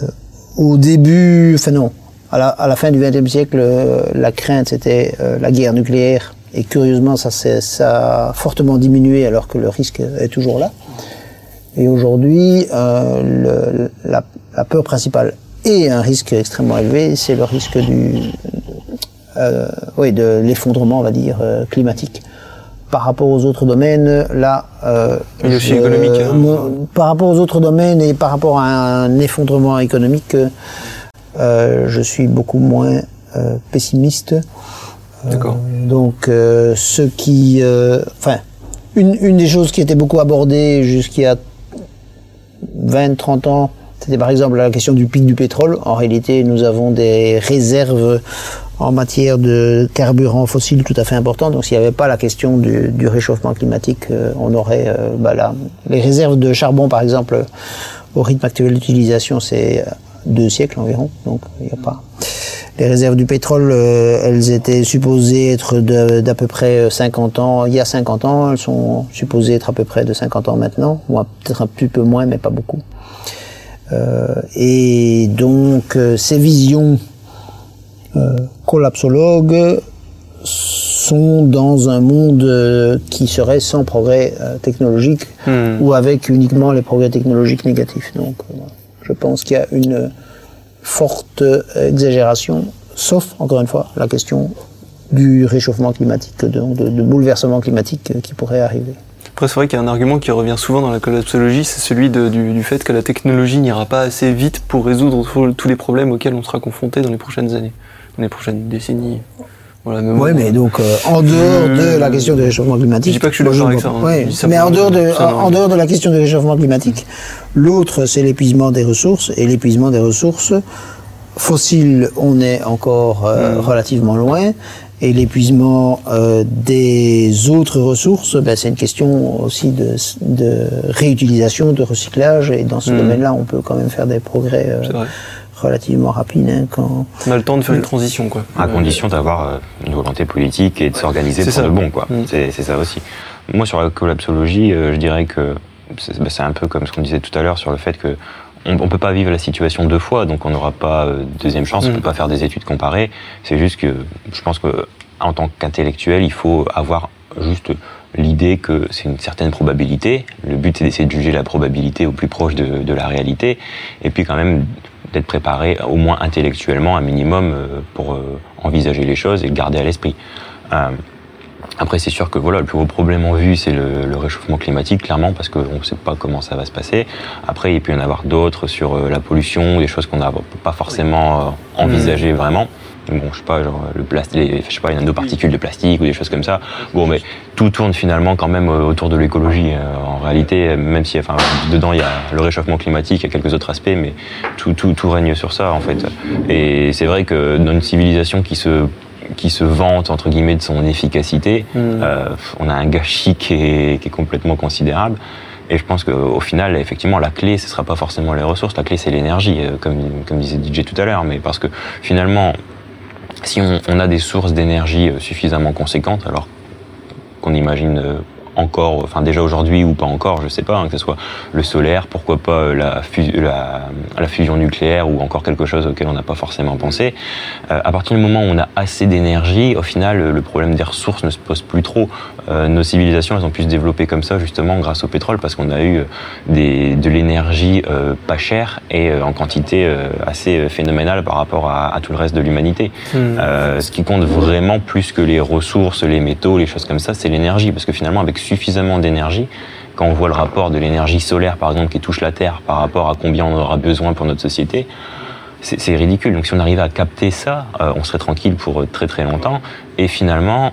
au début, enfin non, à la, à la fin du XXe siècle, euh, la crainte c'était euh, la guerre nucléaire. Et curieusement, ça, ça a fortement diminué alors que le risque est toujours là. Et aujourd'hui, euh, la, la peur principale et un risque extrêmement élevé, c'est le risque du, oui, de l'effondrement, on va dire, climatique. Par rapport aux autres domaines, là, euh, aussi économique, hein. par rapport aux autres domaines et par rapport à un effondrement économique, euh, je suis beaucoup moins euh, pessimiste. D'accord. Euh, donc, euh, ce qui, enfin, une, une des choses qui était beaucoup abordée jusqu'il y a 20-30 ans, c'était par exemple la question du pic du pétrole. En réalité, nous avons des réserves en matière de carburant fossile tout à fait importantes. Donc, s'il n'y avait pas la question du, du réchauffement climatique, euh, on aurait euh, bah, là, les réserves de charbon, par exemple, au rythme actuel d'utilisation, c'est euh, deux siècles environ. Donc, il n'y a pas. Les réserves du pétrole, euh, elles étaient supposées être d'à peu près 50 ans. Il y a 50 ans, elles sont supposées être à peu près de 50 ans maintenant. Moi, peut-être un petit peu moins, mais pas beaucoup. Euh, et donc, euh, ces visions euh, collapsologues sont dans un monde euh, qui serait sans progrès euh, technologique Hmm. ou avec uniquement les progrès technologiques négatifs. Donc, euh, je pense qu'il y a une forte exagération, sauf, encore une fois, la question du réchauffement climatique, de, de, de bouleversement climatique euh, qui pourrait arriver. Après, c'est vrai qu'il y a un argument qui revient souvent dans la collapsologie, c'est celui de- du, du fait que la technologie n'ira pas assez vite pour résoudre tous les problèmes auxquels on sera confronté dans les prochaines années, dans les prochaines décennies. Voilà, Oui, mais donc euh, en dehors de la question du réchauffement climatique. Je dis pas que je suis d'accord avec ça, hein. Ouais, ça mais en dehors, de, ça, en, dehors de la question du réchauffement climatique, l'autre c'est l'épuisement des ressources et l'épuisement des ressources fossiles, on est encore euh, relativement loin. Et l'épuisement euh, des autres ressources, ben, c'est une question aussi de, de réutilisation, de recyclage. Et dans ce Mm. domaine-là, on peut quand même faire des progrès euh, C'est vrai. Relativement rapides. hein, quand... On a le temps de faire une transition, quoi. À condition d'avoir euh, une volonté politique et de s'organiser C'est pour ça. de bon, quoi. Mm. C'est c'est ça aussi. Moi, sur la collapsologie, euh, je dirais que c'est bah, c'est un peu comme ce qu'on disait tout à l'heure sur le fait que on, on peut pas vivre la situation deux fois, donc on n'aura pas euh, deuxième chance, on Mm. peut pas faire des études comparées. C'est juste que je pense que en tant qu'intellectuel, il faut avoir juste l'idée que c'est une certaine probabilité. Le but, c'est d'essayer de juger la probabilité au plus proche de, de la réalité, et puis quand même d'être préparé au moins intellectuellement, un minimum, euh, pour euh, envisager les choses et le garder à l'esprit. Euh, après, c'est sûr que voilà, le plus gros problème en vue, c'est le, le réchauffement climatique, clairement, parce qu'on ne sait pas comment ça va se passer. Après, il peut y en avoir d'autres sur euh, la pollution, des choses qu'on n'a pas forcément euh, envisagées vraiment. Bon, je sais pas, genre le plastique, je sais pas, les nanoparticules de plastique ou des choses comme ça. Bon, mais tout tourne finalement quand même euh, autour de l'écologie. euh, en réalité, même si, enfin, dedans il y a le réchauffement climatique, il y a quelques autres aspects, mais tout, tout, tout règne sur ça en fait. Et c'est vrai que dans une civilisation qui se qui se vante entre guillemets de son efficacité, Mm. euh, on a un gâchis qui est, qui est complètement considérable. Et je pense qu'au final, effectivement, la clé, ce sera pas forcément les ressources. La clé, c'est l'énergie, euh, comme, comme disait DJ tout à l'heure. Mais parce que finalement, si on, a des sources d'énergie euh, suffisamment conséquentes, alors qu'on imagine euh, encore, enfin déjà aujourd'hui ou pas encore, je sais pas, hein, que ce soit le solaire, pourquoi pas euh, la, fu- la, la fusion nucléaire ou encore quelque chose auquel on n'a pas forcément pensé. Euh, à partir du moment où on a assez d'énergie, au final, le problème des ressources ne se pose plus trop. Euh, nos civilisations, elles ont pu se développer comme ça justement grâce au pétrole parce qu'on a eu des, de l'énergie euh, pas chère et en quantité assez phénoménale par rapport à, à tout le reste de l'humanité. Mm. Euh, ce qui compte vraiment plus que les ressources, les métaux, les choses comme ça, c'est l'énergie. Parce que finalement, avec suffisamment d'énergie, quand on voit le rapport de l'énergie solaire, par exemple, qui touche la Terre par rapport à combien on aura besoin pour notre société, c'est ridicule. Donc si on arrivait à capter ça, euh, on serait tranquille pour euh, très très longtemps. Et finalement,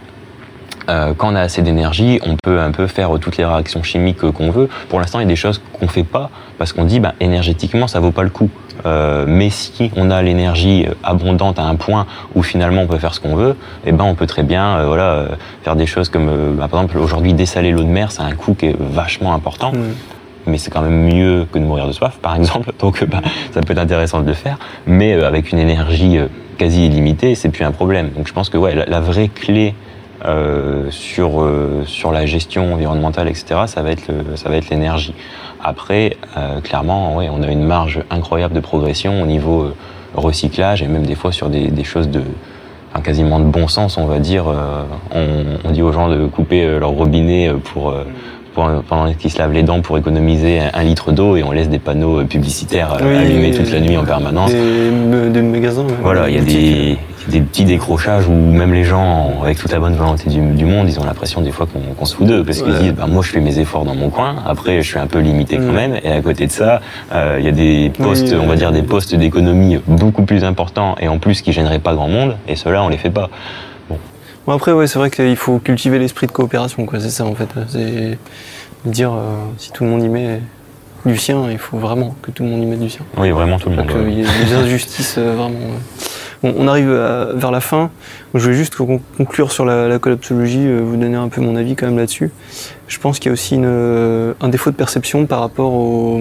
euh, quand on a assez d'énergie, on peut un peu faire toutes les réactions chimiques qu'on veut. Pour l'instant, il y a des choses qu'on fait pas parce qu'on dit, bah, énergétiquement, ça vaut pas le coup. Euh, mais si on a l'énergie abondante à un point où finalement on peut faire ce qu'on veut, eh ben on peut très bien, euh, voilà, euh, faire des choses comme, bah, par exemple, aujourd'hui dessaler l'eau de mer, c'est un coût qui est vachement important Mm. mais c'est quand même mieux que de mourir de soif, par exemple. (laughs) Donc, bah, ça peut être intéressant de le faire. Mais euh, avec une énergie quasi illimitée, c'est plus un problème. Donc, je pense que ouais, la, la vraie clé euh, sur euh, sur la gestion environnementale, etc., ça va être le- ça va être l'énergie. Après, euh, clairement, ouais, on a une marge incroyable de progression au niveau euh, recyclage et même des fois sur des, des choses de enfin, quasiment de bon sens, on va dire. euh, on, on dit aux gens de couper leur robinet pour, pour- pendant qu'ils se lavent les dents pour économiser un, un litre d'eau et on laisse des panneaux publicitaires Oui, allumés toute la nuit en permanence. Des, des magasins. Voilà, il y a des, des petits décrochages où même les gens, avec toute la bonne volonté du, du monde, ils ont l'impression des fois qu'on se fout d'eux parce qu'ils Ouais. disent bah, moi je fais mes efforts dans mon coin, après je suis un peu limité quand Mm. même, et à côté de ça, euh, il y a des postes, Oui, on va dire des postes d'économie beaucoup plus importants et en plus qui gêneraient pas grand monde, et ceux-là on les fait pas. Bon, après, ouais, c'est vrai qu'il faut cultiver l'esprit de coopération, quoi. C'est ça, en fait. C'est dire, euh, si tout le monde y met du sien, il faut vraiment que tout le monde y mette du sien. Oui, vraiment tout le monde. qu'il y ait des injustices, euh, vraiment. Bon, on arrive à- vers la fin. Je vais juste con- conclure sur la, la collapsologie, euh, vous donner un peu mon avis quand même là-dessus. Je pense qu'il y a aussi une, euh, un défaut de perception par rapport au.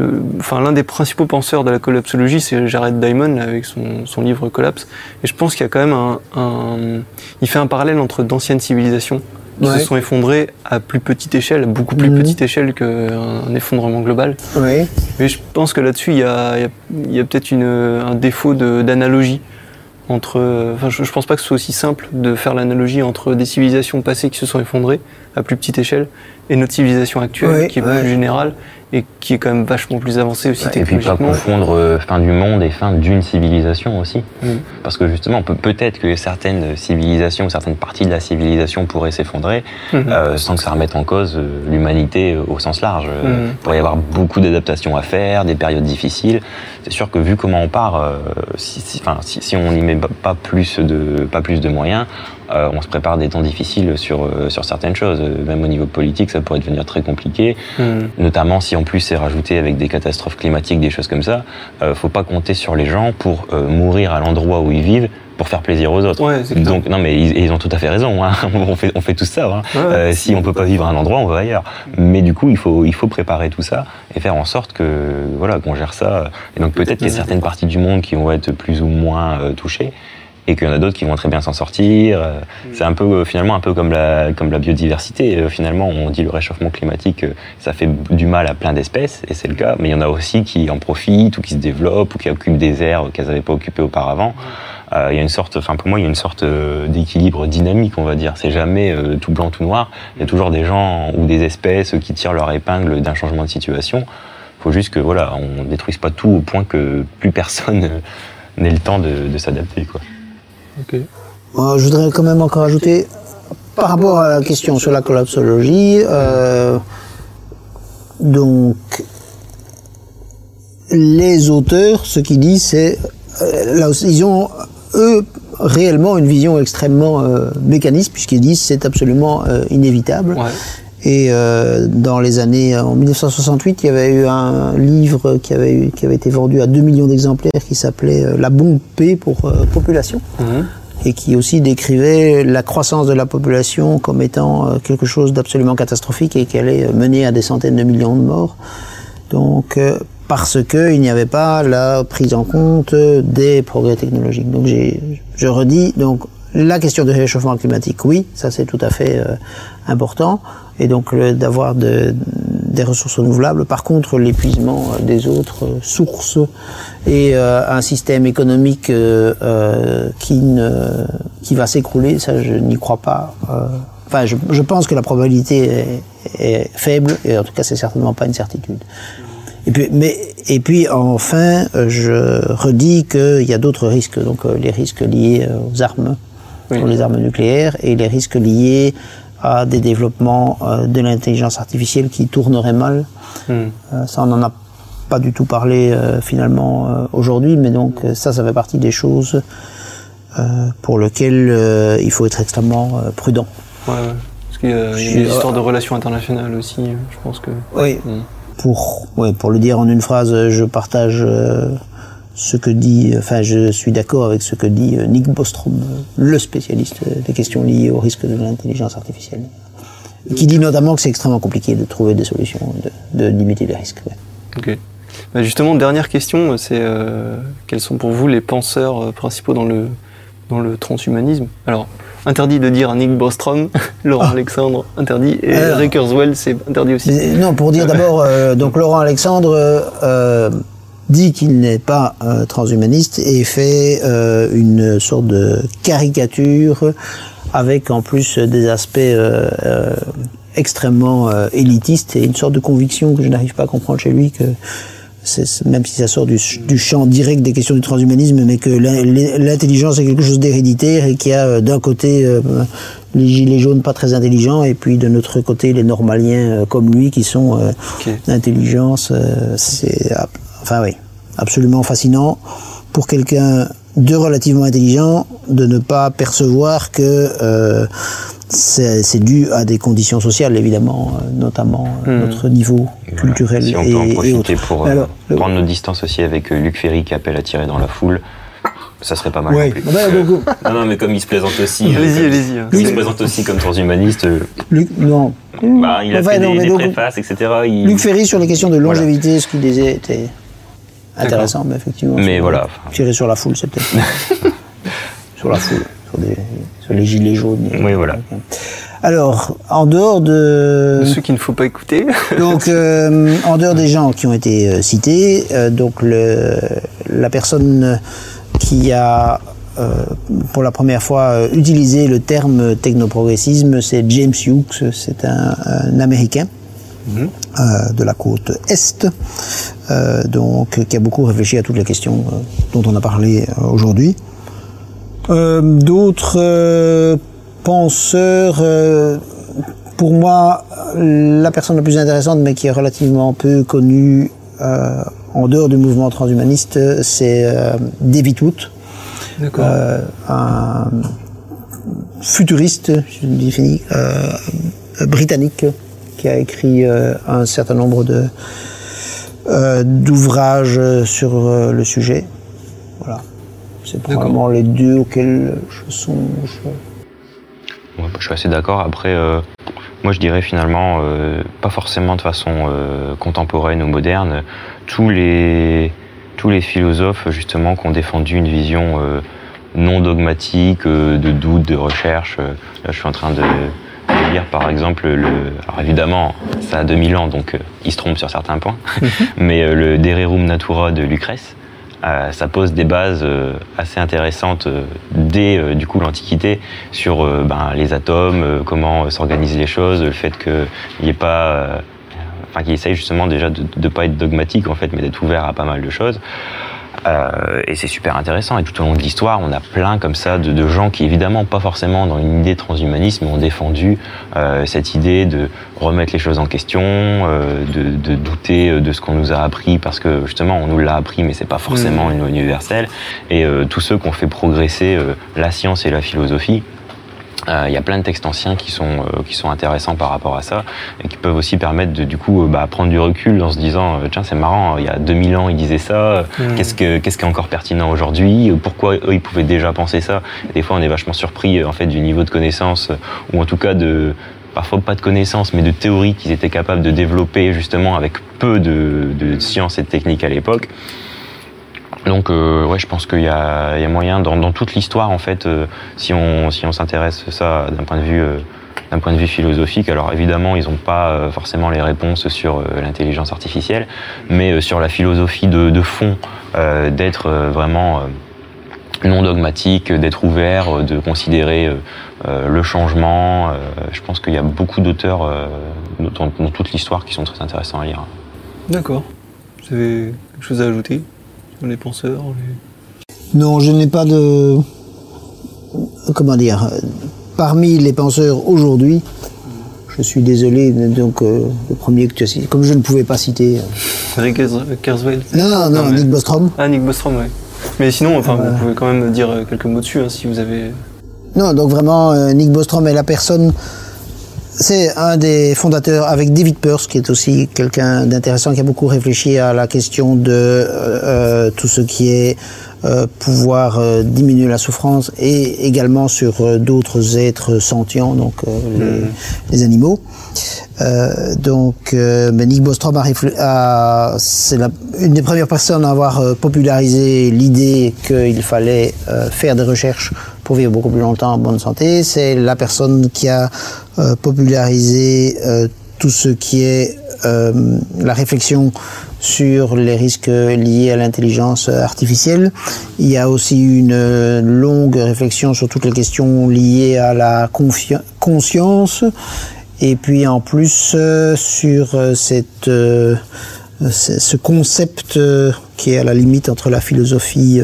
euh, Enfin, l'un des principaux penseurs de la collapsologie, c'est Jared Diamond là, avec son, son livre Collapse. Et je pense qu'il y a quand même un, un- Il fait un parallèle entre d'anciennes civilisations qui Ouais. se sont effondrées à plus petite échelle, beaucoup plus Mhm. petite échelle qu'un effondrement global. Oui. Mais je pense que là-dessus, il y a, peut-être un défaut d'analogie entre. Enfin, je, je pense pas que ce soit aussi simple de faire l'analogie entre des civilisations passées qui se sont effondrées à plus petite échelle et notre civilisation actuelle Ouais, qui est ouais. plus générale et qui est quand même vachement plus avancée aussi Et puis pas technologiquement. confondre euh, fin du monde et fin d'une civilisation aussi. Parce que justement, peut- peut-être que certaines civilisations ou certaines parties de la civilisation pourraient s'effondrer Mhm. euh, sans que ça remette en cause euh, l'humanité au sens large. Mhm. Il pourrait y avoir beaucoup d'adaptations à faire, des périodes difficiles. C'est sûr que vu comment on part, euh, si, si- enfin, si, si on n'y met pas- pas plus de, pas plus de moyens, euh, on se prépare des temps difficiles sur, euh, sur certaines choses. Euh, Même au niveau politique, ça pourrait devenir très compliqué Mhm. notamment si en plus c'est rajouté avec des catastrophes climatiques, des choses comme ça, euh, faut pas compter sur les gens pour euh, mourir à l'endroit où ils vivent pour faire plaisir aux autres. Ouais. Donc non mais ils, ils ont tout à fait raison. hein. (laughs) on fait on fait tout ça. hein. Ouais. Euh, si on peut pas vivre à un endroit, on va ailleurs. Mais du coup, il faut il faut préparer tout ça et faire en sorte que voilà qu'on gère ça. Et donc peut-être qu'il y a certaines parties du monde qui vont être plus ou moins euh, touchées. Et qu'il y en a d'autres qui vont très bien s'en sortir. Euh, C'est un peu euh, finalement un peu comme la comme la biodiversité. Euh, Finalement, on dit le réchauffement climatique, ça fait du mal à plein d'espèces et c'est le cas. Mais il y en a aussi qui en profitent ou qui se développent ou qui occupent des aires qu'elles n'avaient pas occupées auparavant. Euh, il y a une sorte, enfin pour moi, il y a une sorte d'équilibre dynamique, on va dire. C'est jamais euh, tout blanc, tout noir. Il y a toujours des gens ou des espèces qui tirent leur épingle d'un changement de situation. Il faut juste que voilà, on détruise pas tout au point que plus personne (laughs) n'ait le temps de, de s'adapter. Quoi. Euh, je voudrais quand même encore ajouter, par rapport à la question sur la collapsologie, euh, donc les auteurs, ce qu'ils disent, c'est euh, là aussi, ils ont eux réellement une vision extrêmement euh, mécaniste puisqu'ils disent c'est absolument inévitable. Ouais. Et euh, dans les années, en 1968, il y avait eu un livre qui avait, eu- qui avait été vendu à 2 millions d'exemplaires qui s'appelait euh, La bombe P pour euh, population Mhm. et qui aussi décrivait la croissance de la population comme étant euh, quelque chose d'absolument catastrophique et qui allait euh, mener à des centaines de millions de morts. Donc, euh, parce qu'il n'y avait pas la prise en compte euh, des progrès technologiques. Donc, j'ai, je redis, donc, la question du réchauffement climatique, oui, ça c'est tout à fait euh, important. Et donc, d'avoir de- des ressources renouvelables. Par contre, l'épuisement euh, des autres euh, sources et euh, un système économique euh, euh, qui, ne, qui va s'écrouler, ça je n'y crois pas. Enfin, je, je pense que la probabilité est, est faible et en tout cas c'est certainement pas une certitude. Et puis, mais, et puis enfin, je redis qu'il y a d'autres risques, donc les risques liés aux armes, Oui. aux armes nucléaires, et les risques liés à des développements euh, de l'intelligence artificielle qui tourneraient mal. Hmm. Euh, ça, on n'en a pas du tout parlé euh, finalement aujourd'hui, mais donc ça, ça fait partie des choses pour lesquelles il faut être extrêmement prudent. Ouais, ouais. Parce qu'il y a, y des histoires de relations internationales aussi, je pense que. Oui. Mm. Pour, ouais, pour le dire en une phrase, je partage ce que dit, enfin, je suis d'accord avec ce que dit euh, Nick Bostrom, euh, le spécialiste euh, des questions liées au risque de l'intelligence artificielle, qui dit notamment que c'est extrêmement compliqué de trouver des solutions, de, de limiter les risques. ouais. Ok. Bah, justement, dernière question, c'est euh, quels sont pour vous les penseurs euh, principaux dans le, dans le transhumanisme? Alors, interdit de dire Nick Bostrom, (laughs) Laurent Alexandre, interdit, et Kurzweil, c'est interdit aussi. Non, pour dire d'abord, euh, donc Laurent Alexandre euh, dit qu'il n'est pas euh, transhumaniste et fait euh, une sorte de caricature avec en plus des aspects euh, euh, extrêmement euh, élitistes et une sorte de conviction que je n'arrive pas à comprendre chez lui que même si ça sort du, du champ direct des questions du transhumanisme, mais que l'in- l'intelligence est quelque chose d'héréditaire et qu'il y a d'un côté euh, les gilets jaunes pas très intelligents et puis de notre côté les normaliens euh, comme lui qui sont euh, Ok. d'intelligence. euh, c'est ab- enfin oui, absolument fascinant pour quelqu'un de relativement intelligent de ne pas percevoir que euh, c'est dû à des conditions sociales évidemment, euh, notamment euh, Hmm. notre niveau Voilà. culturel Si on et, peut en et profiter autres. pour Mais euh, alors, le- prendre nos distances aussi avec Luc Ferry qui appelle à tirer dans la foule, ça serait pas mal. Ouais. non plus. Ah bah, Euh, (laughs) non, non, mais comme il se présente aussi, euh, Allez-y, hein. il se présente aussi comme transhumaniste, Luc, non. bah, il a fait non, des, des préfaces, etc. Il- Luc Ferry sur les questions de Voilà. longévité, ce qu'il disait était intéressant, mais effectivement. Mais sur- voilà. Tirer sur la foule, c'est peut-être. (laughs) sur la foule, sur, des- sur les gilets jaunes. Oui, voilà. Alors, en dehors de. De ceux qu'il ne faut pas écouter. (laughs) Donc, euh, en dehors des gens qui ont été euh, cités, euh, donc le, la personne qui a pour la première fois euh, utilisé le terme technoprogressisme, c'est James Hughes, c'est un, un Américain euh, de la côte Est, euh, donc qui a beaucoup réfléchi à toutes les questions euh, dont on a parlé aujourd'hui. D'autres penseurs, pour moi, la personne la plus intéressante, mais qui est relativement peu connue en dehors du mouvement transhumaniste, c'est David Wood, euh, un futuriste, je euh, britannique, qui a écrit euh, un certain nombre de euh, d'ouvrages sur euh, le sujet. Voilà. C'est probablement les deux auxquels je songe. Ouais, bah, je suis assez d'accord. Après, euh, moi, je dirais finalement, euh, pas forcément de façon euh, contemporaine ou moderne, tous les tous les philosophes justement qui ont défendu une vision non dogmatique, de doute, de recherche. Là, je suis en train de, lire, par exemple, le. Alors évidemment, ça a 2000 ans, donc euh, il se trompe sur certains points, (laughs) mais euh, le De Rerum Natura de Lucrèce. euh, ça pose des bases assez intéressantes dès du coup l'Antiquité sur ben, les atomes, comment s'organisent les choses, le fait qu'il n'y ait pas, enfin qu'il essaye justement déjà de ne pas être dogmatique en fait, mais d'être ouvert à pas mal de choses. Euh, et c'est super intéressant. Et tout au long de l'histoire, on a plein comme ça de, de gens qui, évidemment, pas forcément dans une idée transhumanisme, mais ont défendu euh, cette idée de remettre les choses en question, euh, de, de douter euh, de ce qu'on nous a appris, parce que justement, on nous l'a appris, mais c'est pas forcément une loi universelle. Et euh, tous ceux qui ont fait progresser euh, la science et la philosophie, euh, il y a plein de textes anciens qui sont, euh, qui sont intéressants par rapport à ça et qui peuvent aussi permettre de du coup euh, bah, prendre du recul en se disant euh, tiens c'est marrant il y a 2000 ans ils disaient ça Mm. qu'est-ce que qu'est-ce qui est encore pertinent aujourd'hui pourquoi eux ils pouvaient déjà penser ça et des fois on est vachement surpris euh, en fait du niveau de connaissance euh, ou en tout cas de parfois pas de connaissances mais de théories qu'ils étaient capables de développer justement avec peu de, de sciences et de techniques à l'époque donc euh, ouais, je pense qu'il y a, moyen dans, toute l'histoire en fait, euh, si on si on s'intéresse à ça d'un point de vue euh, d'un point de vue philosophique. Alors évidemment, ils n'ont pas euh, forcément les réponses sur l'intelligence artificielle, mais sur la philosophie de, fond, d'être vraiment non dogmatique, d'être ouvert, de considérer le changement. je pense qu'il y a beaucoup d'auteurs dans, toute l'histoire qui sont très intéressants à lire. D'accord. Vous avez quelque chose à ajouter? Les penseurs les- Non, je n'ai pas de. Comment dire Parmi les penseurs aujourd'hui, je suis désolé, donc euh, le premier que tu as cité, comme je ne pouvais pas citer. euh, Eric Kerswell Non, non, non, Nick Bostrom. Ah, Nick Bostrom, ouais. Mais sinon, enfin, Voilà. vous pouvez quand même dire euh, quelques mots dessus hein, si vous avez. Non, donc vraiment, euh, Nick Bostrom est la personne. C'est un des fondateurs avec David Peirce, qui est aussi quelqu'un d'intéressant, qui a beaucoup réfléchi à la question de euh, euh, tout ce qui est pouvoir euh, diminuer la souffrance et également sur euh, d'autres êtres sentients, donc euh, les, les animaux. Euh, donc, euh, ben, Nick Bostrom a, c'est une des premières personnes à avoir euh, popularisé l'idée qu'il fallait euh, faire des recherches pour vivre beaucoup plus longtemps en bonne santé. C'est la personne qui a euh, popularisé euh, tout ce qui est euh, la réflexion sur les risques liés à l'intelligence artificielle. Il y a aussi une euh, longue réflexion sur toutes les questions liées à la conscience et puis en plus euh, sur euh, cette, ce ce concept qui est à la limite entre la philosophie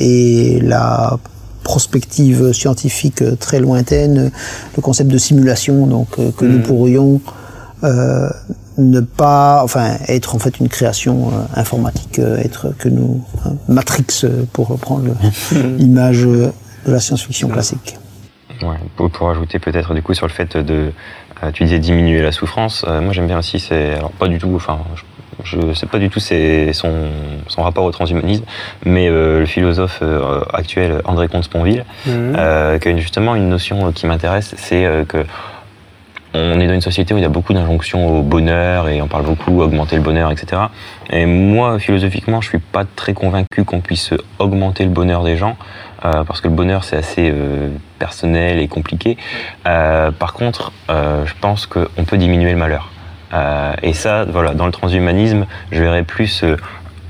et la prospective scientifique très lointaine, le concept de simulation, donc que nous pourrions euh, ne pas, enfin, être en fait une création euh, informatique, euh, être que nous, hein, Matrix euh, pour reprendre (laughs) l'image de la science-fiction classique. Ouais, pour, pour ajouter peut-être du coup sur le fait de, euh, tu disais diminuer la souffrance. euh, moi j'aime bien aussi, c'est alors pas du tout, enfin je, je sais pas du tout c'est son, son rapport au transhumanisme, mais euh, le philosophe euh, actuel André Comte-Sponville, Mhm. euh, qui a une- justement une notion qui m'intéresse, c'est euh, que on est dans une société où il y a beaucoup d'injonctions au bonheur et on parle beaucoup augmenter le bonheur, etc. Et moi, philosophiquement, je suis pas très convaincu qu'on puisse augmenter le bonheur des gens, euh, parce que le bonheur c'est assez euh, personnel et compliqué. Euh, par contre, euh, je pense qu'on peut diminuer le malheur. Euh, et ça, voilà, dans le transhumanisme, je verrais plus euh,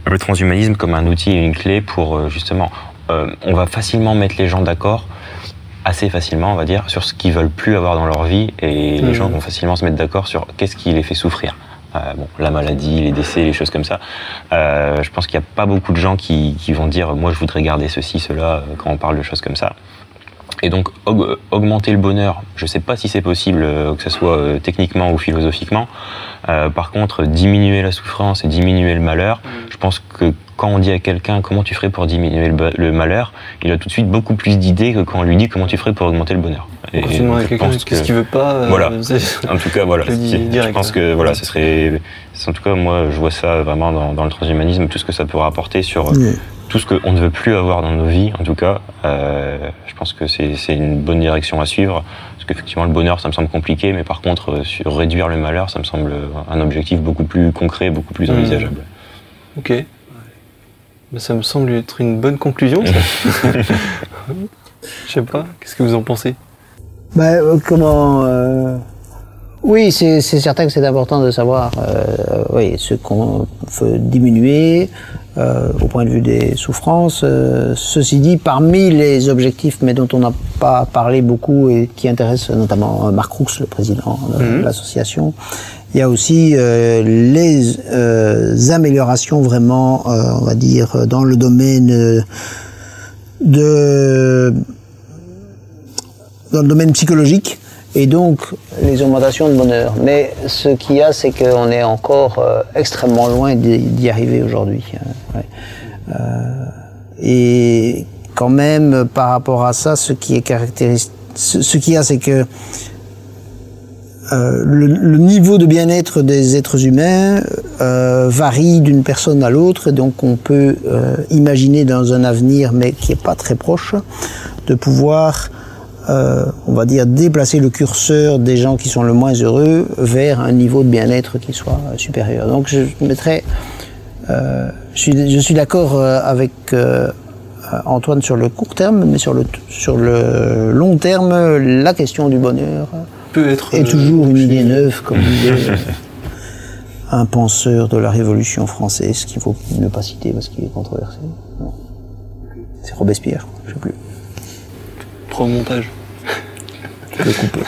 le transhumanisme comme un outil et une clé pour justement, on va facilement mettre les gens d'accord assez facilement, on va dire, sur ce qu'ils veulent plus avoir dans leur vie, et les Mhm. gens vont facilement se mettre d'accord sur qu'est-ce qui les fait souffrir. Euh, bon, la maladie, les décès, les choses comme ça. Euh, je pense qu'il n'y a pas beaucoup de gens qui, qui vont dire moi je voudrais garder ceci, cela euh, quand on parle de choses comme ça. Et donc aug- augmenter le bonheur, je ne sais pas si c'est possible, euh, que ce soit techniquement ou philosophiquement. Par contre, diminuer la souffrance et diminuer le malheur, je pense que quand on dit à quelqu'un comment tu ferais pour diminuer le, malheur, il a tout de suite beaucoup plus d'idées que quand on lui dit comment tu ferais pour augmenter le bonheur. Et Quand tu demandes à quelqu'un qu'est-ce que- qu'il veut pas, euh, Voilà. (laughs) en tout cas, voilà. Je pense hein. que voilà, ce serait. En tout cas, moi, je vois ça vraiment dans, dans le transhumanisme, tout ce que ça peut apporter sur euh, Oui. tout ce qu'on ne veut plus avoir dans nos vies. En tout cas, euh, je pense que c'est une bonne direction à suivre. Parce qu'effectivement, le bonheur, ça me semble compliqué, mais par contre, euh, sur réduire le malheur, ça me semble un objectif beaucoup plus concret, beaucoup plus Mhm. envisageable. Ok. Ben, ça me semble être une bonne conclusion, ça. (laughs) Je sais pas, qu'est-ce que vous en pensez? Bah, euh, comment euh, Oui, c'est certain que c'est important de savoir euh, oui, ce qu'on veut diminuer euh, au point de vue des souffrances. Euh, ceci dit, parmi les objectifs, mais dont on n'a pas parlé beaucoup et qui intéressent notamment Marc Roux, le président de Mhm. l'association, il y a aussi euh, les euh, améliorations vraiment, euh, on va dire, dans le domaine de dans le domaine psychologique et donc les augmentations de bonheur. Mais ce qu'il y a, c'est qu'on est encore extrêmement loin d'y arriver aujourd'hui. hein, et quand même, par rapport à ça, ce qui est caractéristique, ce qu'il y a, c'est que euh, le, niveau de bien-être des êtres humains euh, varie d'une personne à l'autre, donc on peut euh, imaginer dans un avenir, mais qui est pas très proche, de pouvoir, on va dire, déplacer le curseur des gens qui sont le moins heureux vers un niveau de bien-être qui soit supérieur. Donc je mettrais, je suis, je suis d'accord avec Antoine sur le court terme, mais sur le, sur le long terme, la question du bonheur Peut être. est euh, toujours une idée neuve, comme disait un penseur de la Révolution française qu'il faut ne pas citer parce qu'il est controversé. C'est Robespierre, je sais plus. Trop montage. Couper.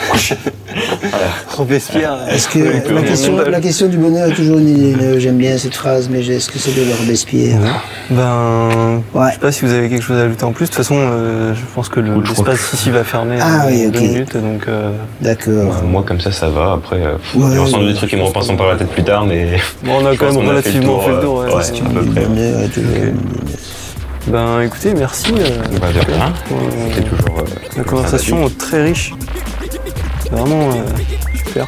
Robespierre. Est-ce que Ouais, la, ouais, question, montage. la question du bonheur est toujours une J'aime bien cette phrase, mais est-ce que c'est de Robespierre Ben, Ouais. je sais pas si vous avez quelque chose à ajouter en plus. De toute façon, euh, je pense que le- l'espace ici va fermer Ah dans oui, deux minutes, donc euh, D'accord. Moi, comme ça, ça va. Après, euh, Ouais, il y a ensemble ouais, des trucs qui me repasseront par la tête plus tard, mais. bon, on a quand même (laughs) relativement fait le euh, tour. ouais. ouais, à peu près. Ben, écoutez, merci. euh, Bah, de rien. pour, euh, C'est toujours. euh, la conversation très riche. C'est vraiment euh, super.